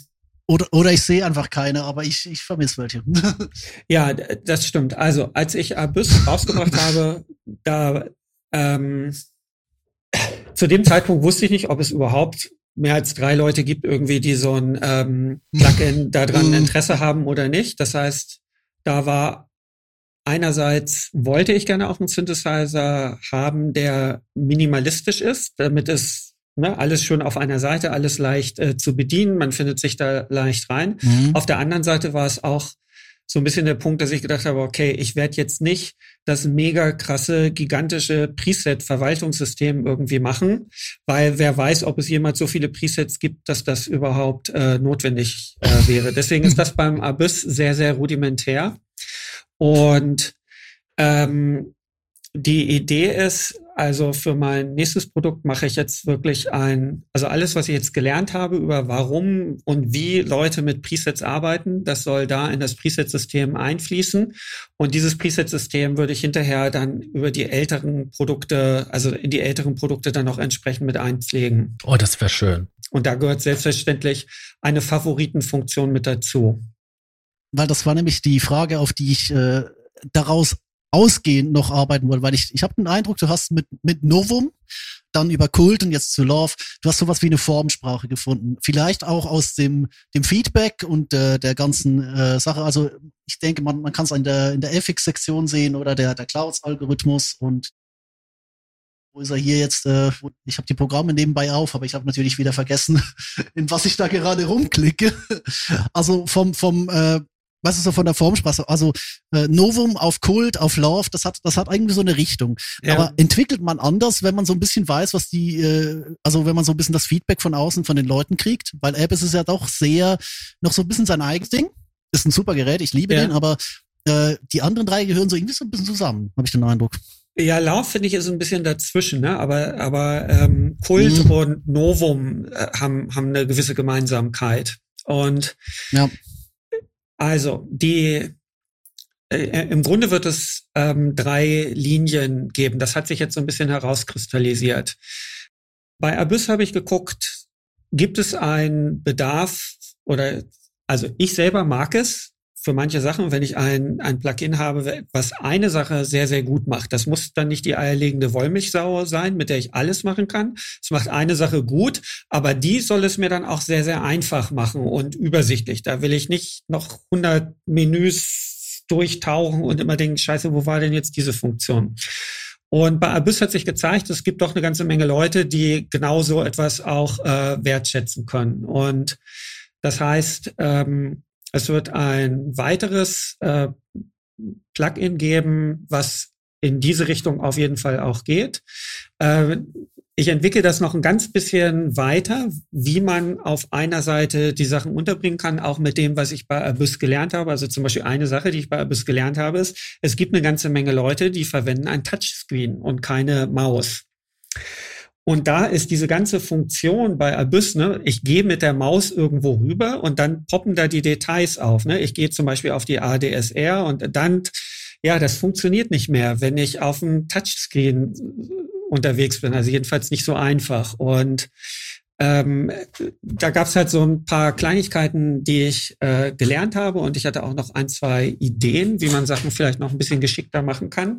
Oder, oder ich sehe einfach keine, aber ich, ich vermisse welche. ja, das stimmt. Also, als ich Abyss rausgebracht habe, da ähm, zu dem Zeitpunkt wusste ich nicht, ob es überhaupt mehr als drei Leute gibt, irgendwie, die so ein ähm, Plugin daran Mhm. Interesse haben oder nicht. Das heißt, da war einerseits wollte ich gerne auch einen Synthesizer haben, der minimalistisch ist, damit es ne, alles schön auf einer Seite, alles leicht äh, zu bedienen. Man findet sich da leicht rein. Mhm. Auf der anderen Seite war es auch so ein bisschen der Punkt, dass ich gedacht habe, okay, ich werde jetzt nicht das mega krasse, gigantische Preset-Verwaltungssystem irgendwie machen, weil wer weiß, ob es jemals so viele Presets gibt, dass das überhaupt äh, notwendig äh, wäre. Deswegen ist das beim Abyss sehr, sehr rudimentär. Und ähm, die Idee ist, also für mein nächstes Produkt mache ich jetzt wirklich ein, also alles, was ich jetzt gelernt habe über warum und wie Leute mit Presets arbeiten, das soll da in das Preset-System einfließen. Und dieses Preset-System würde ich hinterher dann über die älteren Produkte, also in die älteren Produkte dann noch entsprechend mit einpflegen. Oh, das wäre schön. Und da gehört selbstverständlich eine Favoritenfunktion mit dazu. Weil das war nämlich die Frage, auf die ich äh, daraus ausgehend noch arbeiten wollen, weil ich, ich habe den Eindruck, du hast mit, mit Novum, dann über Kult und jetzt zu Love, du hast sowas wie eine Formsprache gefunden. Vielleicht auch aus dem, dem Feedback und äh, der ganzen äh, Sache. Also ich denke, man, man kann es in der, in der FX-Sektion sehen oder der, der Clouds-Algorithmus und wo ist er hier jetzt? Äh, ich habe die Programme nebenbei auf, aber ich habe natürlich wieder vergessen, in was ich da gerade rumklicke. Also vom, vom äh, was ist so von der Formsprache? Also äh, Novum auf Kult, auf Love, das hat, das hat eigentlich so eine Richtung. Ja. Aber entwickelt man anders, wenn man so ein bisschen weiß, was die, äh, also wenn man so ein bisschen das Feedback von außen von den Leuten kriegt? Weil App ist es ja doch sehr, noch so ein bisschen sein eigenes Ding. Ist ein super Gerät, ich liebe ja. den, aber äh, die anderen drei gehören so irgendwie so ein bisschen zusammen, habe ich den Eindruck. Ja, Love finde ich ist ein bisschen dazwischen, ne? aber aber ähm, Kult mhm. und Novum äh, haben haben eine gewisse Gemeinsamkeit und ja. Also, die äh, im Grunde wird es ähm, drei Linien geben. Das hat sich jetzt so ein bisschen herauskristallisiert. Bei Abyss habe ich geguckt, gibt es einen Bedarf oder also ich selber mag es, für manche Sachen, wenn ich ein, ein Plugin habe, was eine Sache sehr, sehr gut macht. Das muss dann nicht die eierlegende Wollmilchsau sein, mit der ich alles machen kann. Es macht eine Sache gut, aber die soll es mir dann auch sehr, sehr einfach machen und übersichtlich. Da will ich nicht noch 100 Menüs durchtauchen und immer denken, scheiße, wo war denn jetzt diese Funktion? Und bei Abyss hat sich gezeigt, es gibt doch eine ganze Menge Leute, die genau etwas auch äh, wertschätzen können. Und das heißt, ähm, es wird ein weiteres äh, Plugin geben, was in diese Richtung auf jeden Fall auch geht. Äh, ich entwickle das noch ein ganz bisschen weiter, wie man auf einer Seite die Sachen unterbringen kann, auch mit dem, was ich bei Abyss gelernt habe. Also zum Beispiel eine Sache, die ich bei Abyss gelernt habe, ist, es gibt eine ganze Menge Leute, die verwenden ein Touchscreen und keine Maus. Und da ist diese ganze Funktion bei Abyss, ne, ich gehe mit der Maus irgendwo rüber und dann poppen da die Details auf. Ne? Ich gehe zum Beispiel auf die ADSR und dann, ja, das funktioniert nicht mehr, wenn ich auf dem Touchscreen unterwegs bin. Also jedenfalls nicht so einfach. Und ähm, da gab's halt so ein paar Kleinigkeiten, die ich äh, gelernt habe und ich hatte auch noch ein, zwei Ideen, wie man Sachen vielleicht noch ein bisschen geschickter machen kann.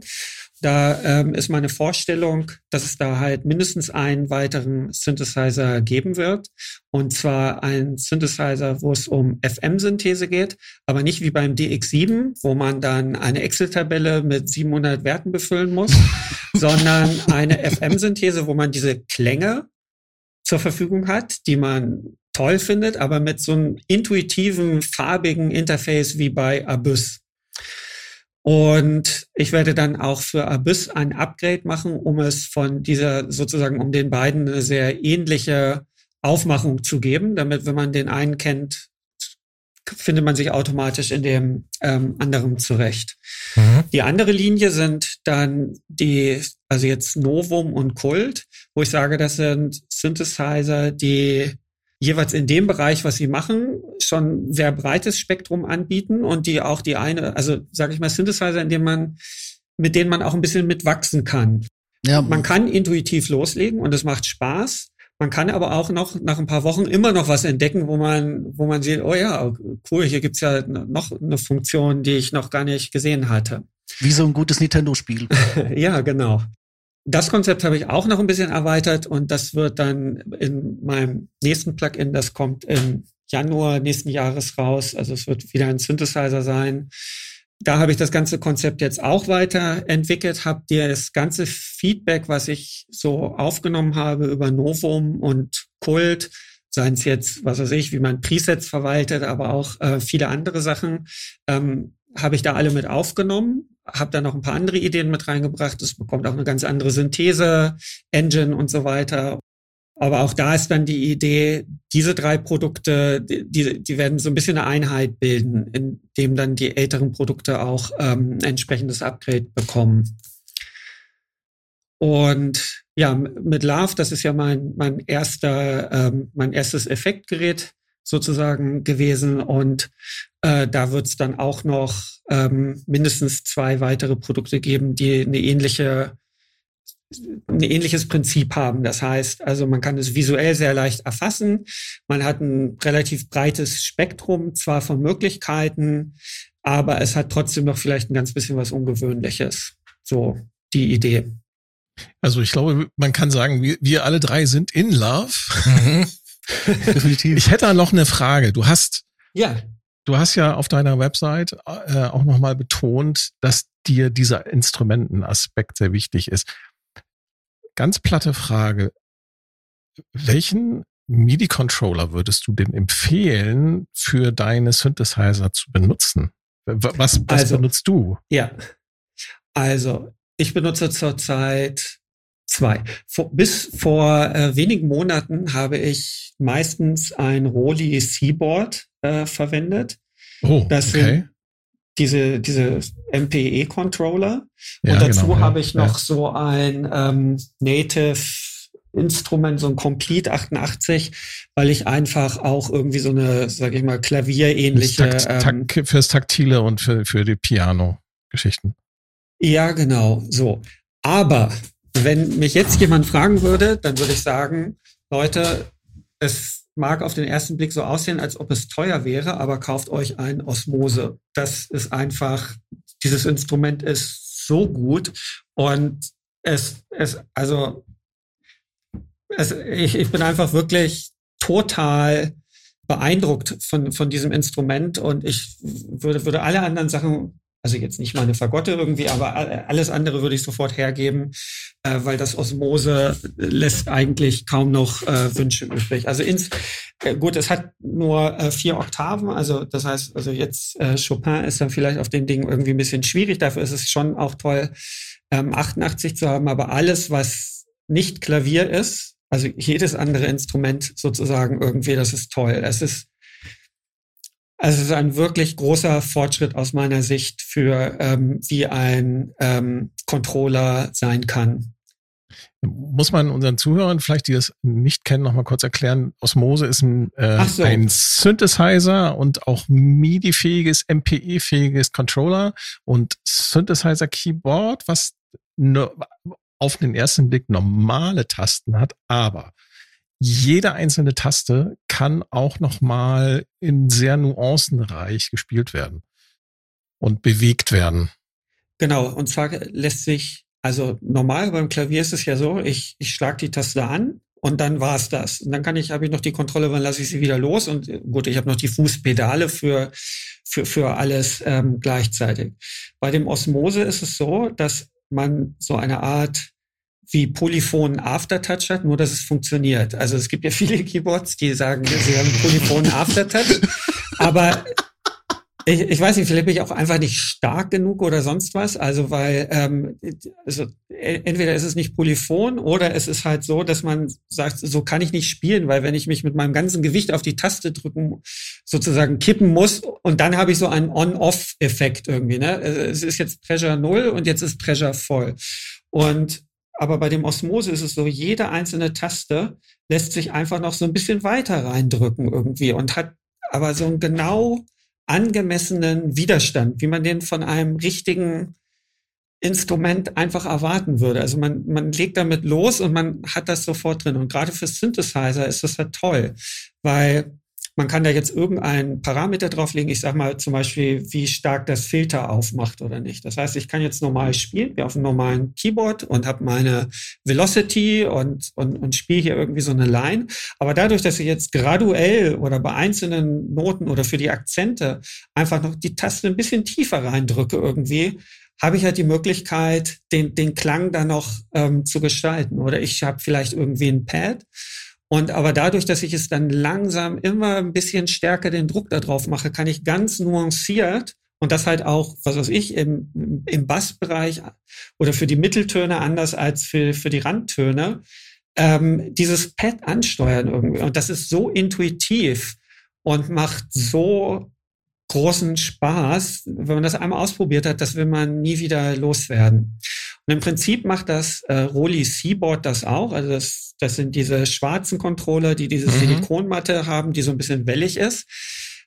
Da ähm, ist meine Vorstellung, dass es da halt mindestens einen weiteren Synthesizer geben wird. Und zwar ein Synthesizer, wo es um FM-Synthese geht, aber nicht wie beim DX7, wo man dann eine Excel-Tabelle mit 700 Werten befüllen muss, sondern eine FM-Synthese, wo man diese Klänge zur Verfügung hat, die man toll findet, aber mit so einem intuitiven, farbigen Interface wie bei Abyss. Und ich werde dann auch für Abyss ein Upgrade machen, um es von dieser sozusagen, um den beiden eine sehr ähnliche Aufmachung zu geben, damit, wenn man den einen kennt, findet man sich automatisch in dem ähm, anderen zurecht. Mhm. Die andere Linie sind dann die, also jetzt Novum und Kult, wo ich sage, das sind Synthesizer, die jeweils in dem Bereich, was sie machen, schon sehr breites Spektrum anbieten und die auch die eine, also sage ich mal, Synthesizer, in dem man, mit denen man auch ein bisschen mitwachsen kann. Ja. Man kann intuitiv loslegen und es macht Spaß. Man kann aber auch noch nach ein paar Wochen immer noch was entdecken, wo man, wo man sieht, oh ja, cool, hier gibt's ja noch eine Funktion, die ich noch gar nicht gesehen hatte. Wie so ein gutes Nintendo-Spiel. ja, genau. Das Konzept habe ich auch noch ein bisschen erweitert und das wird dann in meinem nächsten Plugin, das kommt im Januar nächsten Jahres raus. Also es wird wieder ein Synthesizer sein. Da habe ich das ganze Konzept jetzt auch weiterentwickelt, habe dir das ganze Feedback, was ich so aufgenommen habe über Novum und Kult, seien es jetzt, was weiß ich, wie man Presets verwaltet, aber auch äh, viele andere Sachen, ähm, habe ich da alle mit aufgenommen habe da noch ein paar andere Ideen mit reingebracht. Es bekommt auch eine ganz andere Synthese-Engine und so weiter. Aber auch da ist dann die Idee, diese drei Produkte, die, die werden so ein bisschen eine Einheit bilden, in dem dann die älteren Produkte auch ähm, entsprechendes Upgrade bekommen. Und ja, mit Love, das ist ja mein, mein erster, ähm, mein erstes Effektgerät sozusagen gewesen. Und äh, da wird es dann auch noch ähm, mindestens zwei weitere Produkte geben, die eine ähnliche ein ähnliches Prinzip haben. Das heißt, also man kann es visuell sehr leicht erfassen. Man hat ein relativ breites Spektrum zwar von Möglichkeiten. aber es hat trotzdem noch vielleicht ein ganz bisschen was Ungewöhnliches. So die Idee. Also ich glaube, man kann sagen, wir, wir alle drei sind in love. Mhm. Definitiv. Ich hätte da noch eine Frage. Du hast ja. Du hast ja auf deiner Website äh, auch nochmal betont, dass dir dieser Instrumentenaspekt sehr wichtig ist. Ganz platte Frage. Welchen MIDI-Controller würdest du denn empfehlen, für deine Synthesizer zu benutzen? Was, was also, benutzt du? Ja, also ich benutze zurzeit zwei. Vor, bis vor äh, wenigen Monaten habe ich meistens ein Roli Seaboard äh, verwendet. Oh, das okay. sind diese, diese MPE-Controller. Ja, Und dazu genau, habe ich noch ja. so ein ähm, Native Instrument, so ein Complete 88, weil ich einfach auch irgendwie so eine, sag ich mal, klavierähnliche. Takt, ähm, Takt, fürs Taktile und für, für die Piano-Geschichten. Ja, genau, so. Aber wenn mich jetzt jemand fragen würde, dann würde ich sagen, Leute, es mag auf den ersten Blick so aussehen, als ob es teuer wäre, aber kauft euch ein Osmose. Das ist einfach, dieses Instrument ist so gut und es, es, also, es, ich, ich bin einfach wirklich total beeindruckt von, von diesem Instrument und ich würde, würde alle anderen Sachen also jetzt nicht mal eine Fagotte irgendwie, aber alles andere würde ich sofort hergeben, äh, weil das Osmose lässt eigentlich kaum noch äh, Wünsche übrig. Also ins äh, gut, es hat nur äh, vier Oktaven, also das heißt, also jetzt äh, Chopin ist dann vielleicht auf den Dingen irgendwie ein bisschen schwierig. Dafür ist es schon auch toll, ähm, 88 zu haben, aber alles, was nicht Klavier ist, also jedes andere Instrument sozusagen irgendwie, das ist toll. Es ist also es ist ein wirklich großer Fortschritt aus meiner Sicht für ähm, wie ein ähm, Controller sein kann. Muss man unseren Zuhörern vielleicht, die das nicht kennen, noch mal kurz erklären. Osmose ist ein, äh, so. ein Synthesizer und auch MIDI-fähiges, MPE-fähiges Controller und Synthesizer-Keyboard, was auf den ersten Blick normale Tasten hat, aber jede einzelne Taste kann auch nochmal in sehr nuancenreich gespielt werden und bewegt werden. Genau, und zwar lässt sich, also normal beim Klavier ist es ja so, ich, ich schlage die Taste an und dann war es das. Und dann kann ich, habe ich noch die Kontrolle, wann lasse ich sie wieder los. Und gut, ich habe noch die Fußpedale für, für, für alles ähm, gleichzeitig. Bei dem Osmose ist es so, dass man so eine Art wie polyphonen Aftertouch hat, nur dass es funktioniert. Also es gibt ja viele Keyboards, die sagen, sie haben polyphonen Aftertouch, aber ich, ich weiß nicht, vielleicht bin ich auch einfach nicht stark genug oder sonst was. Also weil ähm, also, entweder ist es nicht polyphon oder es ist halt so, dass man sagt, so kann ich nicht spielen, weil wenn ich mich mit meinem ganzen Gewicht auf die Taste drücken, sozusagen kippen muss und dann habe ich so einen On-Off-Effekt irgendwie. Ne? Es ist jetzt Pressure null und jetzt ist Pressure voll. Und aber bei dem Osmose ist es so, jede einzelne Taste lässt sich einfach noch so ein bisschen weiter reindrücken irgendwie und hat aber so einen genau angemessenen Widerstand, wie man den von einem richtigen Instrument einfach erwarten würde. Also man, man legt damit los und man hat das sofort drin. Und gerade für Synthesizer ist das halt toll, weil man kann da jetzt irgendeinen Parameter drauflegen. Ich sage mal zum Beispiel, wie stark das Filter aufmacht oder nicht. Das heißt, ich kann jetzt normal spielen, wie auf einem normalen Keyboard und habe meine Velocity und, und, und spiele hier irgendwie so eine Line. Aber dadurch, dass ich jetzt graduell oder bei einzelnen Noten oder für die Akzente einfach noch die Taste ein bisschen tiefer reindrücke irgendwie, habe ich halt die Möglichkeit, den, den Klang da noch ähm, zu gestalten. Oder ich habe vielleicht irgendwie ein Pad und aber dadurch, dass ich es dann langsam immer ein bisschen stärker den Druck da drauf mache, kann ich ganz nuanciert und das halt auch, was weiß ich, im, im Bassbereich oder für die Mitteltöne anders als für, für die Randtöne, ähm, dieses Pad ansteuern irgendwie. Und das ist so intuitiv und macht so großen Spaß. Wenn man das einmal ausprobiert hat, das will man nie wieder loswerden. Und im Prinzip macht das äh, Roli Seaboard das auch. Also das, das sind diese schwarzen Controller, die diese mhm. Silikonmatte haben, die so ein bisschen wellig ist.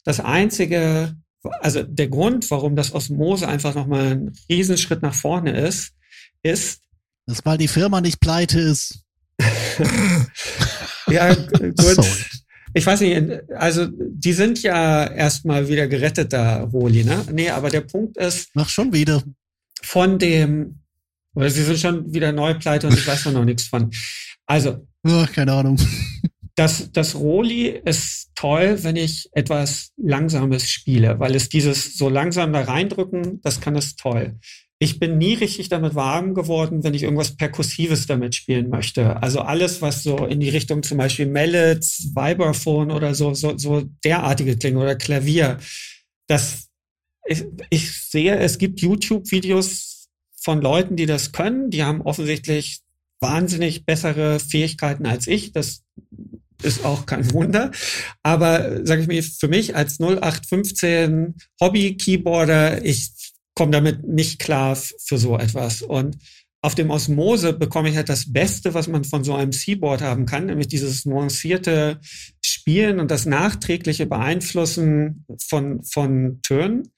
Das einzige, also der Grund, warum das Osmose einfach nochmal ein Riesenschritt nach vorne ist, ist, dass weil die Firma nicht pleite ist. ja, gut. Sorry. Ich weiß nicht, also die sind ja erstmal wieder gerettet da, Roli, ne? Nee, aber der Punkt ist. Mach schon wieder. Von dem, oder sie sind schon wieder neu pleite und ich weiß noch nichts von. Also. Oh, keine Ahnung. Das, das Roli ist toll, wenn ich etwas Langsames spiele, weil es dieses so langsam da reindrücken, das kann es toll ich bin nie richtig damit warm geworden, wenn ich irgendwas Perkussives damit spielen möchte. Also alles, was so in die Richtung zum Beispiel Mallets, Vibraphone oder so, so, so derartige Klingen oder Klavier. Das, ich, ich sehe, es gibt YouTube-Videos von Leuten, die das können. Die haben offensichtlich wahnsinnig bessere Fähigkeiten als ich. Das ist auch kein Wunder. Aber sage ich mir, für mich als 0815 Hobby-Keyboarder, ich komme damit nicht klar für so etwas. Und auf dem Osmose bekomme ich halt das Beste, was man von so einem Seaboard haben kann, nämlich dieses nuancierte Spielen und das nachträgliche Beeinflussen von, von Tönen.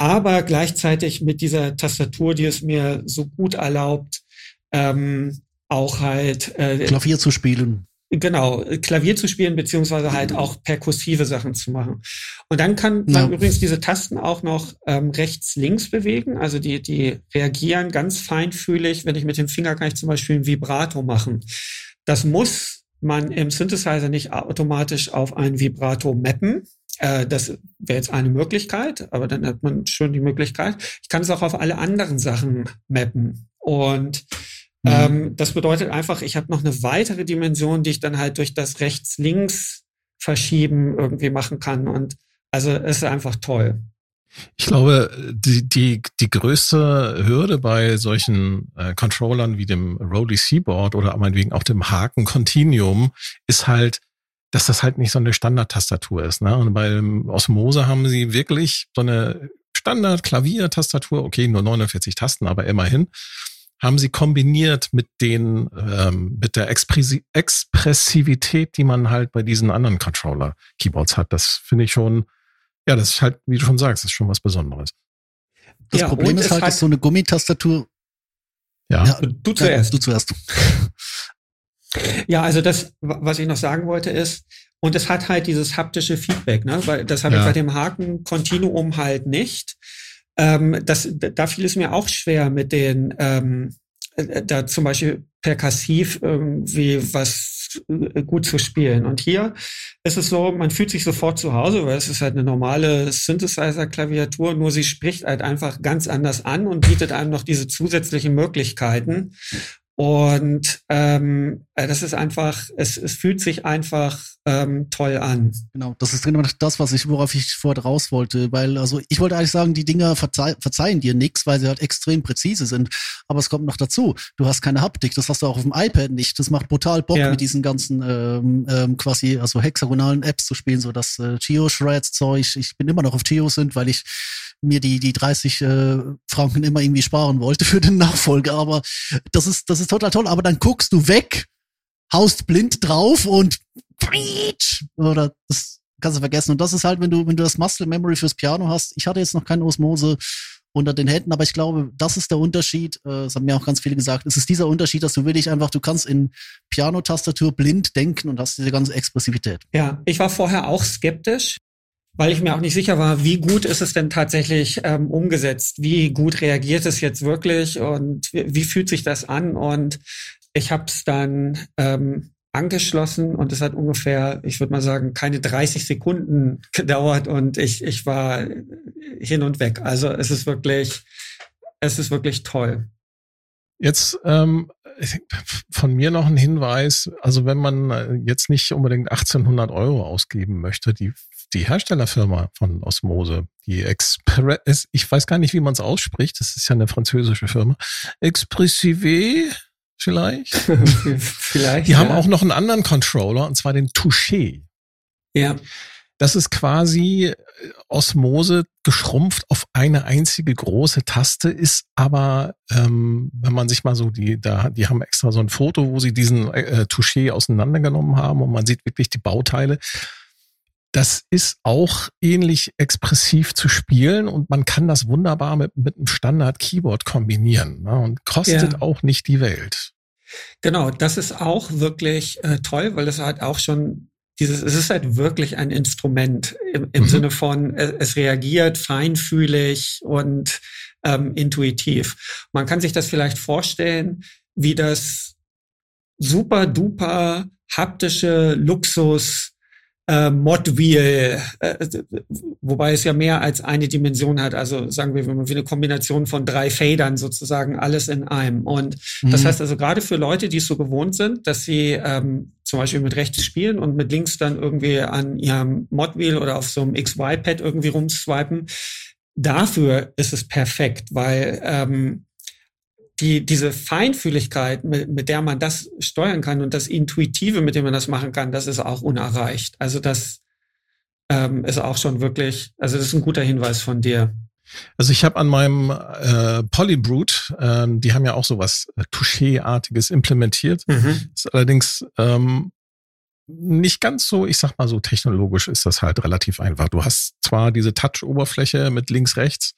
Aber gleichzeitig mit dieser Tastatur, die es mir so gut erlaubt, ähm, auch halt äh, Klavier zu spielen. Genau, Klavier zu spielen, beziehungsweise halt auch perkussive Sachen zu machen. Und dann kann man ja. übrigens diese Tasten auch noch ähm, rechts, links bewegen. Also die, die reagieren ganz feinfühlig. Wenn ich mit dem Finger kann ich zum Beispiel ein Vibrato machen. Das muss man im Synthesizer nicht automatisch auf ein Vibrato mappen. Äh, das wäre jetzt eine Möglichkeit, aber dann hat man schon die Möglichkeit. Ich kann es auch auf alle anderen Sachen mappen. Und Mhm. Ähm, das bedeutet einfach, ich habe noch eine weitere Dimension, die ich dann halt durch das Rechts-Links verschieben irgendwie machen kann. Und also es ist einfach toll. Ich glaube, die, die, die größte Hürde bei solchen äh, Controllern wie dem Rolly Seaboard oder meinetwegen auch dem Haken Continuum ist halt, dass das halt nicht so eine Standardtastatur ist. Ne? Und beim Osmose haben sie wirklich so eine Standard-Klavier-Tastatur, okay, nur 49 Tasten, aber immerhin haben sie kombiniert mit den ähm, mit der Expressi Expressivität, die man halt bei diesen anderen Controller Keyboards hat. Das finde ich schon, ja, das ist halt, wie du schon sagst, ist schon was Besonderes. Das ja, Problem ist halt, dass so eine Gummitastatur. Ja. ja du zuerst. Du zuerst. Ja, also das, was ich noch sagen wollte, ist, und es hat halt dieses haptische Feedback, ne? Weil das habe ja. ich bei dem Haken Continuum halt nicht. Ähm, das, da fiel es mir auch schwer mit den, ähm, äh, da zum Beispiel perkassiv irgendwie was äh, gut zu spielen. Und hier ist es so, man fühlt sich sofort zu Hause, weil es ist halt eine normale Synthesizer-Klaviatur, nur sie spricht halt einfach ganz anders an und bietet einem noch diese zusätzlichen Möglichkeiten. Und ähm, äh, das ist einfach, es, es fühlt sich einfach ähm, toll an. Genau, das ist genau das, was ich, worauf ich vorher raus wollte. Weil, also ich wollte eigentlich sagen, die Dinger verzeih verzeihen dir nichts, weil sie halt extrem präzise sind. Aber es kommt noch dazu, du hast keine Haptik, das hast du auch auf dem iPad nicht. Das macht brutal Bock, ja. mit diesen ganzen ähm, ähm, quasi, also hexagonalen Apps zu spielen, so das äh, Geo-Shreds-Zeug. Ich bin immer noch auf Geo sind, weil ich mir die, die 30 äh, Franken immer irgendwie sparen wollte für den Nachfolger. Aber das ist, das ist total toll. Aber dann guckst du weg, haust blind drauf und oder das kannst du vergessen. Und das ist halt, wenn du, wenn du das Muscle Memory fürs Piano hast. Ich hatte jetzt noch keine Osmose unter den Händen, aber ich glaube, das ist der Unterschied. Äh, das haben mir auch ganz viele gesagt. Es ist dieser Unterschied, dass du wirklich einfach, du kannst in Piano-Tastatur blind denken und hast diese ganze Expressivität. Ja, ich war vorher auch skeptisch weil ich mir auch nicht sicher war, wie gut ist es denn tatsächlich ähm, umgesetzt? Wie gut reagiert es jetzt wirklich und wie, wie fühlt sich das an? Und ich habe es dann ähm, angeschlossen und es hat ungefähr, ich würde mal sagen, keine 30 Sekunden gedauert und ich, ich war hin und weg. Also es ist wirklich, es ist wirklich toll. Jetzt ähm, von mir noch ein Hinweis, also wenn man äh, jetzt nicht unbedingt 1800 Euro ausgeben möchte, die die Herstellerfirma von Osmose, die Express, ich weiß gar nicht, wie man es ausspricht, das ist ja eine französische Firma, Expressive vielleicht. vielleicht. Die ja. haben auch noch einen anderen Controller, und zwar den Touché. Ja. Das ist quasi äh, Osmose geschrumpft auf eine einzige große Taste, ist aber, ähm, wenn man sich mal so die, da, die haben extra so ein Foto, wo sie diesen äh, Touché auseinandergenommen haben und man sieht wirklich die Bauteile das ist auch ähnlich expressiv zu spielen und man kann das wunderbar mit, mit einem Standard-Keyboard kombinieren ne, und kostet ja. auch nicht die Welt. Genau, das ist auch wirklich äh, toll, weil es halt auch schon dieses, es ist halt wirklich ein Instrument im, im mhm. Sinne von, es, es, reagiert feinfühlig und ähm, intuitiv. Man kann sich das vielleicht vorstellen, wie das super duper haptische Luxus äh, Modwheel, äh, wobei es ja mehr als eine Dimension hat. Also sagen wir wie eine Kombination von drei Federn sozusagen alles in einem. Und mhm. das heißt also gerade für Leute, die es so gewohnt sind, dass sie ähm, zum Beispiel mit rechts spielen und mit links dann irgendwie an ihrem Modwheel oder auf so einem XY-Pad irgendwie rumswipen, dafür ist es perfekt, weil ähm, die, diese Feinfühligkeit, mit, mit der man das steuern kann und das Intuitive, mit dem man das machen kann, das ist auch unerreicht. Also das ähm, ist auch schon wirklich, also das ist ein guter Hinweis von dir. Also ich habe an meinem äh, Polybrute, ähm, die haben ja auch sowas äh, Touché-artiges implementiert. Mhm. Ist allerdings ähm, nicht ganz so, ich sag mal so technologisch ist das halt relativ einfach. Du hast zwar diese Touch-Oberfläche mit links, rechts,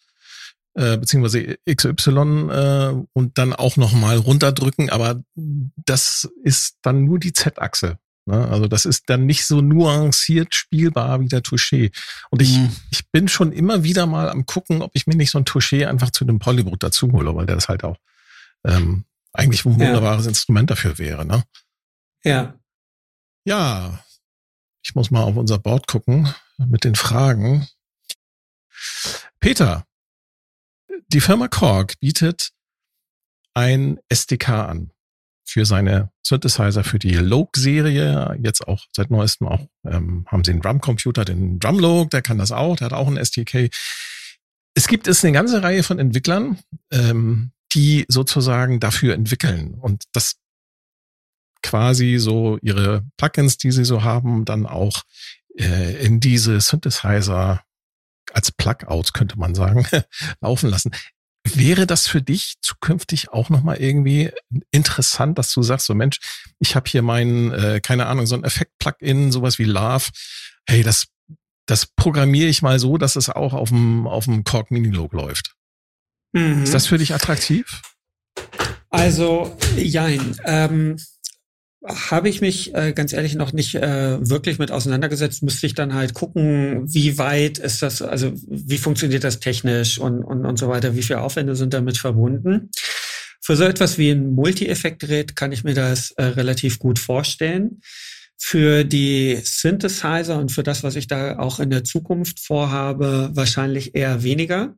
äh, beziehungsweise XY äh, und dann auch nochmal runterdrücken, aber das ist dann nur die Z-Achse. Ne? Also das ist dann nicht so nuanciert spielbar wie der Touché. Und ich, mhm. ich bin schon immer wieder mal am gucken, ob ich mir nicht so ein Touché einfach zu dem Polybrut dazu hole, weil der das halt auch ähm, eigentlich ein wunderbares ja. Instrument dafür wäre. Ne? Ja. Ja, ich muss mal auf unser Board gucken mit den Fragen. Peter, die Firma Korg bietet ein SDK an für seine Synthesizer, für die Logue-Serie. Jetzt auch seit neuestem auch ähm, haben sie einen Drumcomputer, den Drumlogue, der kann das auch, der hat auch ein SDK. Es gibt es eine ganze Reihe von Entwicklern, ähm, die sozusagen dafür entwickeln und das quasi so ihre Plugins, die sie so haben, dann auch äh, in diese Synthesizer als Plug-out, könnte man sagen, laufen lassen. Wäre das für dich zukünftig auch nochmal irgendwie interessant, dass du sagst, so Mensch, ich habe hier meinen, äh, keine Ahnung, so ein Effekt-Plugin, sowas wie Love. Hey, das, das programmiere ich mal so, dass es auch auf dem, auf dem Korg Minilog läuft. Mhm. Ist das für dich attraktiv? Also, jein. Ähm, habe ich mich äh, ganz ehrlich noch nicht äh, wirklich mit auseinandergesetzt. Müsste ich dann halt gucken, wie weit ist das, also wie funktioniert das technisch und, und, und so weiter, wie viele Aufwände sind damit verbunden. Für so etwas wie ein Multi-Effekt-Gerät kann ich mir das äh, relativ gut vorstellen. Für die Synthesizer und für das, was ich da auch in der Zukunft vorhabe, wahrscheinlich eher weniger.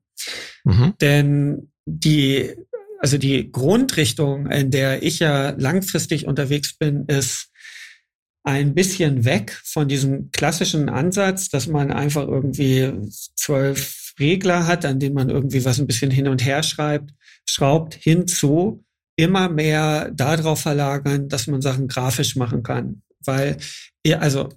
Mhm. Denn die also die Grundrichtung, in der ich ja langfristig unterwegs bin, ist ein bisschen weg von diesem klassischen Ansatz, dass man einfach irgendwie zwölf Regler hat, an denen man irgendwie was ein bisschen hin und her schreibt, schraubt hinzu, immer mehr darauf verlagern, dass man Sachen grafisch machen kann. Weil, also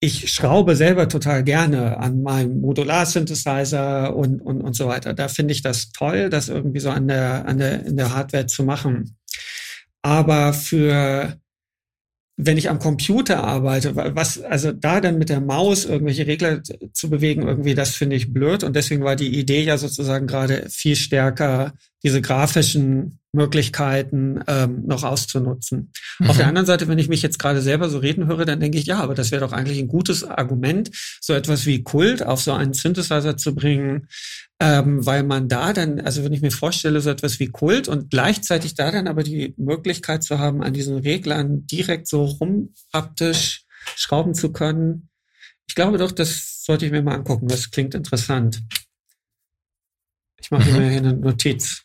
ich schraube selber total gerne an meinem Modular-Synthesizer und, und, und so weiter. Da finde ich das toll, das irgendwie so an der, an der, in der Hardware zu machen. Aber für, wenn ich am Computer arbeite, was, also da dann mit der Maus irgendwelche Regler zu bewegen, irgendwie, das finde ich blöd. Und deswegen war die Idee ja sozusagen gerade viel stärker, diese grafischen Möglichkeiten ähm, noch auszunutzen. Mhm. Auf der anderen Seite, wenn ich mich jetzt gerade selber so reden höre, dann denke ich, ja, aber das wäre doch eigentlich ein gutes Argument, so etwas wie Kult auf so einen Synthesizer zu bringen, ähm, weil man da dann, also wenn ich mir vorstelle, so etwas wie Kult und gleichzeitig da dann aber die Möglichkeit zu haben, an diesen Reglern direkt so rumhaptisch schrauben zu können, ich glaube doch, das sollte ich mir mal angucken. Das klingt interessant. Ich mache mhm. mir hier eine Notiz.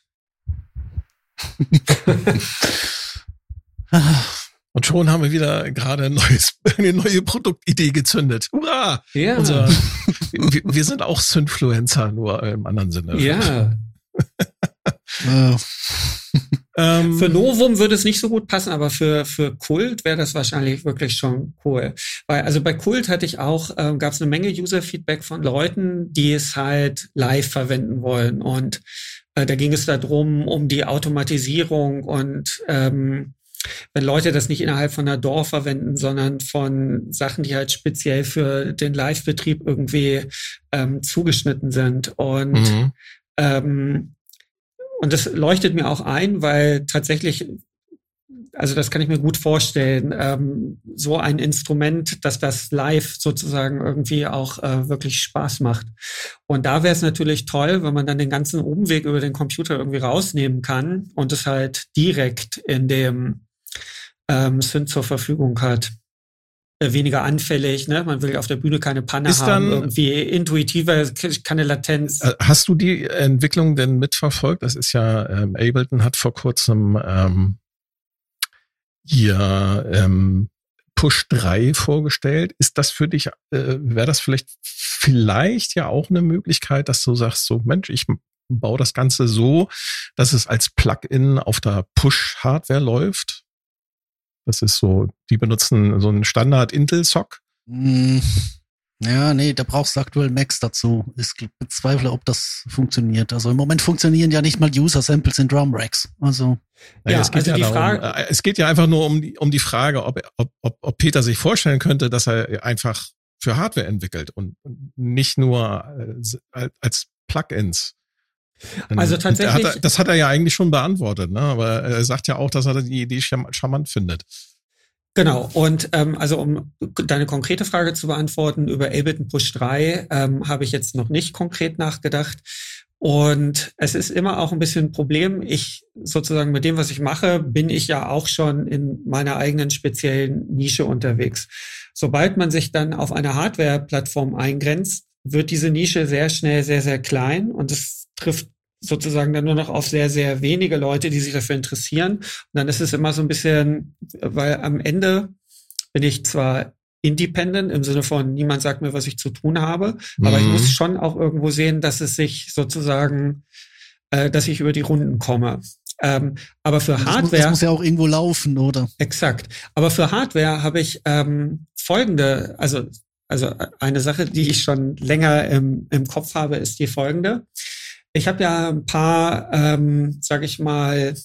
Und schon haben wir wieder gerade ein neues, eine neue Produktidee gezündet. Hurra! Ja. Unser, wir, wir, sind auch Synfluencer, nur im anderen Sinne. Ja. ähm, für Novum würde es nicht so gut passen, aber für, für Kult wäre das wahrscheinlich wirklich schon cool. Weil, also bei Kult hatte ich auch, ähm, gab es eine Menge User-Feedback von Leuten, die es halt live verwenden wollen. Und äh, da ging es darum, um die Automatisierung und ähm, wenn Leute das nicht innerhalb von einer Dorf verwenden, sondern von Sachen, die halt speziell für den Live-Betrieb irgendwie ähm, zugeschnitten sind. Und mhm. ähm, und das leuchtet mir auch ein, weil tatsächlich also das kann ich mir gut vorstellen, ähm, so ein Instrument, dass das live sozusagen irgendwie auch äh, wirklich Spaß macht. Und da wäre es natürlich toll, wenn man dann den ganzen Umweg über den Computer irgendwie rausnehmen kann und es halt direkt in dem ähm, Synth zur Verfügung hat. Äh, weniger anfällig, ne? Man will auf der Bühne keine Panne Ist haben, dann- irgendwie intuitiver, keine Latenz. Äh, Hast du die Entwicklung denn mitverfolgt? Das ist ja, ähm, Ableton hat vor kurzem ähm, ihr ähm, Push 3 vorgestellt. Ist das für dich, äh, wäre das vielleicht vielleicht ja auch eine Möglichkeit, dass du sagst, so Mensch, ich baue das Ganze so, dass es als Plugin auf der Push-Hardware läuft? Das ist so, die benutzen so einen Standard Intel-Sock. Hm, Ja, nee, da brauchst du aktuell Macs dazu. Ich bezweifle, ob das funktioniert. Also im Moment funktionieren ja nicht mal User-Samples in Drum Racks. Also, Naja, Ja, es geht also ja die darum, Frage- äh, es geht ja einfach nur um die, um die Frage, ob, ob, ob, ob Peter sich vorstellen könnte, dass er einfach für Hardware entwickelt und nicht nur äh, als Plugins. Denn Also tatsächlich- Hat er, das hat er ja eigentlich schon beantwortet, ne? aber er sagt ja auch, dass er die Idee charm- charmant findet. Genau, und ähm, also um deine konkrete Frage zu beantworten, über Ableton Push 3 ähm, habe ich jetzt noch nicht konkret nachgedacht. Und es ist immer auch ein bisschen ein Problem. Ich sozusagen mit dem, was ich mache, bin ich ja auch schon in meiner eigenen speziellen Nische unterwegs. Sobald man sich dann auf eine Hardware-Plattform eingrenzt, wird diese Nische sehr schnell sehr, sehr klein und es trifft sozusagen dann nur noch auf sehr, sehr wenige Leute, die sich dafür interessieren. Und dann ist es immer so ein bisschen, weil am Ende bin ich zwar independent im Sinne von niemand sagt mir, was ich zu tun habe, aber ich Mhm. muss schon auch irgendwo sehen, dass es sich sozusagen, äh, dass ich über die Runden komme. Ähm, aber für das, muss, Hardware das muss ja auch irgendwo laufen, oder? Exakt. Aber für Hardware habe ich ähm, folgende, also, also eine Sache, die ich schon länger im, im Kopf habe, ist die folgende. Ich habe ja ein paar, ähm, sage ich mal,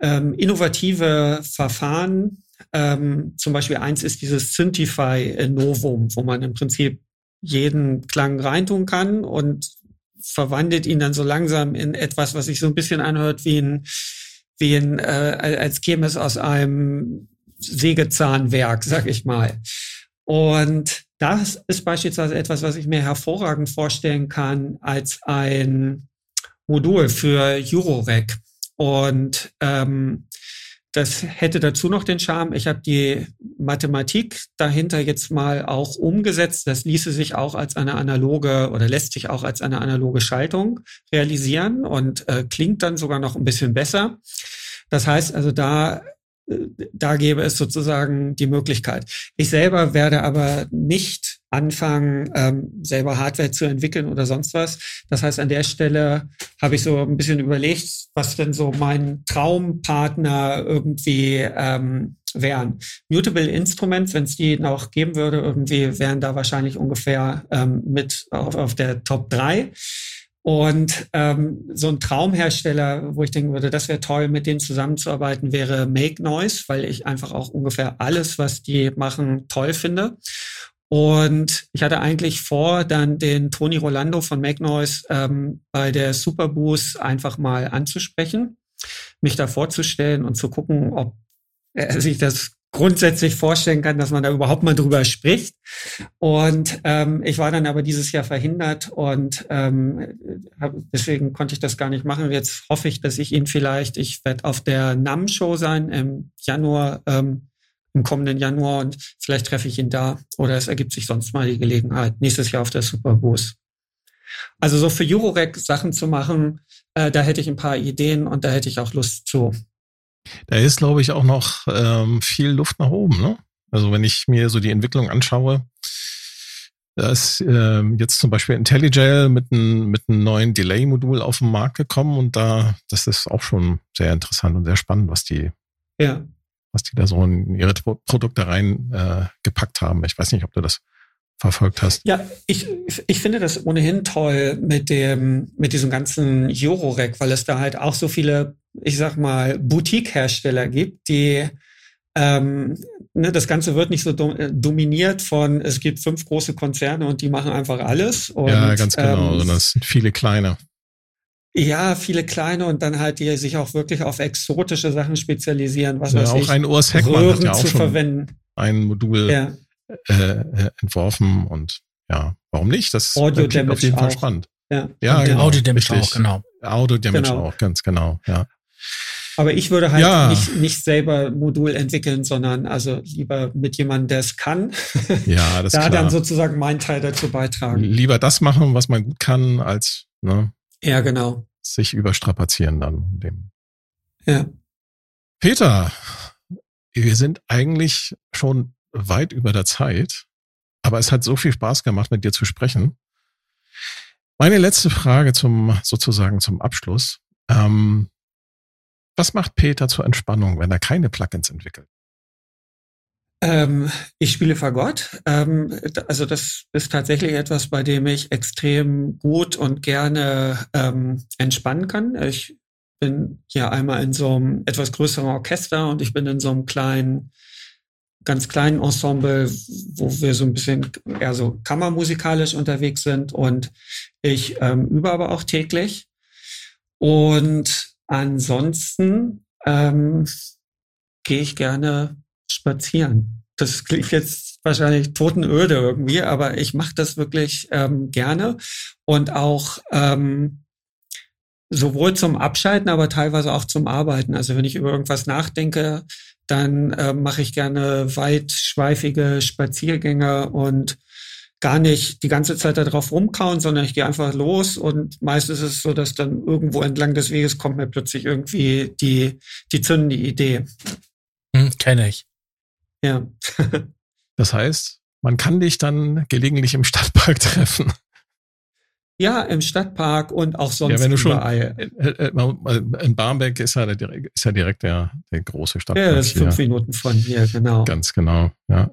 ähm, innovative Verfahren. Ähm, zum Beispiel eins ist dieses Synthify Novum, wo man im Prinzip jeden Klang reintun kann und verwandelt ihn dann so langsam in etwas, was sich so ein bisschen anhört wie ein wie ein, äh, als käme es aus einem Sägezahnwerk, sag ich mal. Und das ist beispielsweise etwas, was ich mir hervorragend vorstellen kann als ein Modul für Eurorack. Und ähm, das hätte dazu noch den Charme, ich habe die Mathematik dahinter jetzt mal auch umgesetzt. Das ließe sich auch als eine analoge oder lässt sich auch als eine analoge Schaltung realisieren und äh, klingt dann sogar noch ein bisschen besser. Das heißt also, da, da gäbe es sozusagen die Möglichkeit. Ich selber werde aber nicht anfangen, ähm, selber Hardware zu entwickeln oder sonst was. Das heißt, an der Stelle habe ich so ein bisschen überlegt, was denn so mein Traumpartner irgendwie ähm, wären. Mutable Instruments, wenn es die noch geben würde, irgendwie wären da wahrscheinlich ungefähr ähm, mit auf, auf der Top 3. Und ähm, so ein Traumhersteller, wo ich denken würde, das wäre toll, mit denen zusammenzuarbeiten, wäre Make Noise, weil ich einfach auch ungefähr alles, was die machen, toll finde. Und ich hatte eigentlich vor, dann den Tony Rolando von Make Noise ähm, bei der Superboost einfach mal anzusprechen, mich da vorzustellen und zu gucken, ob er sich das grundsätzlich vorstellen kann, dass man da überhaupt mal drüber spricht. Und ähm, ich war dann aber dieses Jahr verhindert und ähm, hab, deswegen konnte ich das gar nicht machen. Jetzt hoffe ich, dass ich ihn vielleicht, ich werde auf der NAM-Show sein im Januar, ähm, im kommenden Januar und vielleicht treffe ich ihn da oder es ergibt sich sonst mal die Gelegenheit nächstes Jahr auf der Superboost. Also so für Eurorack Sachen zu machen, äh, da hätte ich ein paar Ideen und da hätte ich auch Lust zu. Da ist, glaube ich, auch noch ähm, viel Luft nach oben. Ne? Also wenn ich mir so die Entwicklung anschaue, da ist ähm, jetzt zum Beispiel IntelliGel mit einem mit einem neuen Delay-Modul auf den Markt gekommen und da, das ist auch schon sehr interessant und sehr spannend, was die, Ja. was die da so in ihre Pro Produkte rein äh, gepackt haben. Ich weiß nicht, ob du das verfolgt hast. Ja, ich, ich finde das ohnehin toll mit dem, mit diesem ganzen Eurorack, weil es da halt auch so viele, ich sag mal, Boutique-Hersteller gibt, die ähm, ne, das Ganze wird nicht so dom dominiert von, es gibt fünf große Konzerne und die machen einfach alles. Und, ja, ganz genau, ähm, sondern es sind viele kleine. Ja, viele kleine und dann halt, die sich auch wirklich auf exotische Sachen spezialisieren, was Ja, weiß auch ich, ein Urs Heckmann hat Röhren ja auch zu schon verwenden. ein Modul Ja, äh, äh, entworfen und ja, warum nicht? Das Audio klingt auf jeden Fall auch. spannend. ja. Ja, genau. Audio Damage richtig. auch, genau. Audio Damage Genau. auch, ganz genau, ja. Aber ich würde halt Ja. nicht, nicht selber Modul entwickeln, sondern also lieber mit jemandem, der es kann, Ja, das ist da klar. dann sozusagen meinen Teil dazu beitragen. Lieber das machen, was man gut kann, als ne, Ja, genau. sich überstrapazieren dann. Dem. Ja. Peter, wir sind eigentlich schon weit über der Zeit, aber es hat so viel Spaß gemacht, mit dir zu sprechen. Meine letzte Frage zum sozusagen zum Abschluss. Ähm, was macht Peter zur Entspannung, wenn er keine Plugins entwickelt? Ähm, ich spiele Fagott. Ähm, also das ist tatsächlich etwas, bei dem ich extrem gut und gerne ähm, entspannen kann. Ich bin ja einmal in so einem etwas größeren Orchester und ich bin in so einem kleinen, ganz kleinen Ensemble, wo wir so ein bisschen eher so kammermusikalisch unterwegs sind und ich ähm, übe aber auch täglich. Und ansonsten ähm, gehe ich gerne spazieren. Das klingt jetzt wahrscheinlich totenöde irgendwie, aber ich mache das wirklich ähm, gerne und auch ähm, sowohl zum Abschalten, aber teilweise auch zum Arbeiten. Also wenn ich über irgendwas nachdenke, dann ähm, mache ich gerne weitschweifige Spaziergänge und gar nicht die ganze Zeit darauf rumkauen, sondern ich gehe einfach los und meistens ist es so, dass dann irgendwo entlang des Weges kommt mir plötzlich irgendwie die, die zündende Idee. Hm, Kenne ich. Ja. Das heißt, man kann dich dann gelegentlich im Stadtpark treffen. Ja, im Stadtpark und auch sonst Ja, wenn du schon überall. äh, äh, in Barmbek ist ja, der, ist ja direkt der, der große Stadtpark. Ja, das ist hier. fünf Minuten von hier, genau. Ganz genau, ja.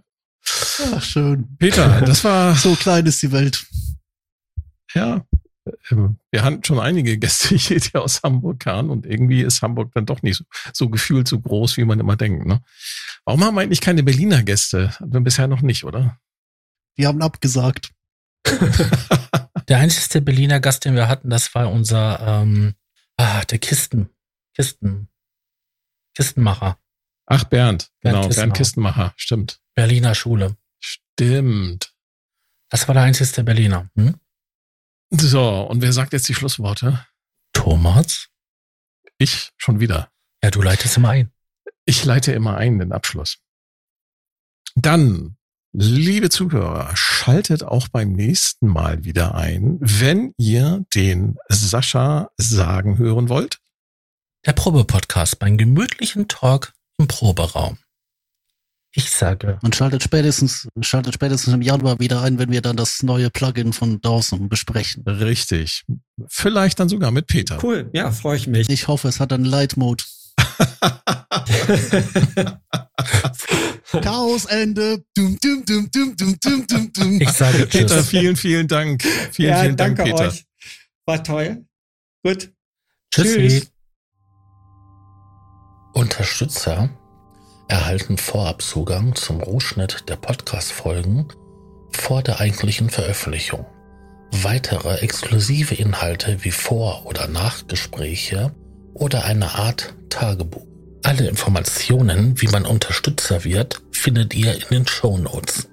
Ach, schön. Peter, das war, So klein ist die Welt. ja, äh, wir hatten schon einige Gäste hier, die aus Hamburg kamen und irgendwie ist Hamburg dann doch nicht so, so gefühlt so groß, wie man immer denkt. Ne? Warum haben wir eigentlich keine Berliner Gäste? Hatten wir bisher noch nicht, oder? Die haben abgesagt. Der einzige Berliner Gast, den wir hatten, das war unser, ähm, ah, der Kisten, Kisten, Kistenmacher, Ach, Bernd, Bernd genau, Bernd Kistenmacher. Kistenmacher, stimmt. Berliner Schule. Stimmt. Das war der einzige Berliner. Hm? So, und wer sagt jetzt die Schlussworte? Thomas? Ich schon wieder. Ja, du leitest immer ein. Ich leite immer ein den Abschluss. Dann, liebe Zuhörer, schaltet auch beim nächsten Mal wieder ein, wenn ihr den Sascha sagen hören wollt. Der Probe-Podcast beim gemütlichen Talk im Proberaum. Ich sage, Man schaltet spätestens, schaltet spätestens im Januar wieder ein, wenn wir dann das neue Plugin von Dawson besprechen. Richtig. Vielleicht dann sogar mit Peter. Cool, ja, freue ich mich. Ich hoffe, es hat einen Light Mode. Chaosende. Dum, dum, dum, dum, dum, dum, dum, dum. ich sage Peter, Tschüss. vielen, vielen Dank. Vielen, ja, vielen Dank, danke Peter. euch. War toll. Gut. Tschüssi. Tschüss. Unterstützer erhalten Vorabzugang zum Rohschnitt der Podcast-Folgen vor der eigentlichen Veröffentlichung. Weitere exklusive Inhalte wie Vor- oder Nachgespräche oder eine Art Tagebuch. Alle Informationen, wie man Unterstützer wird, findet ihr in den Show Notes.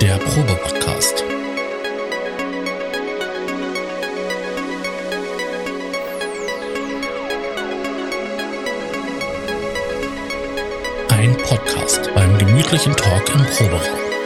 Der Probe-Podcast. Ein Podcast beim gemütlichen Talk im Proberaum.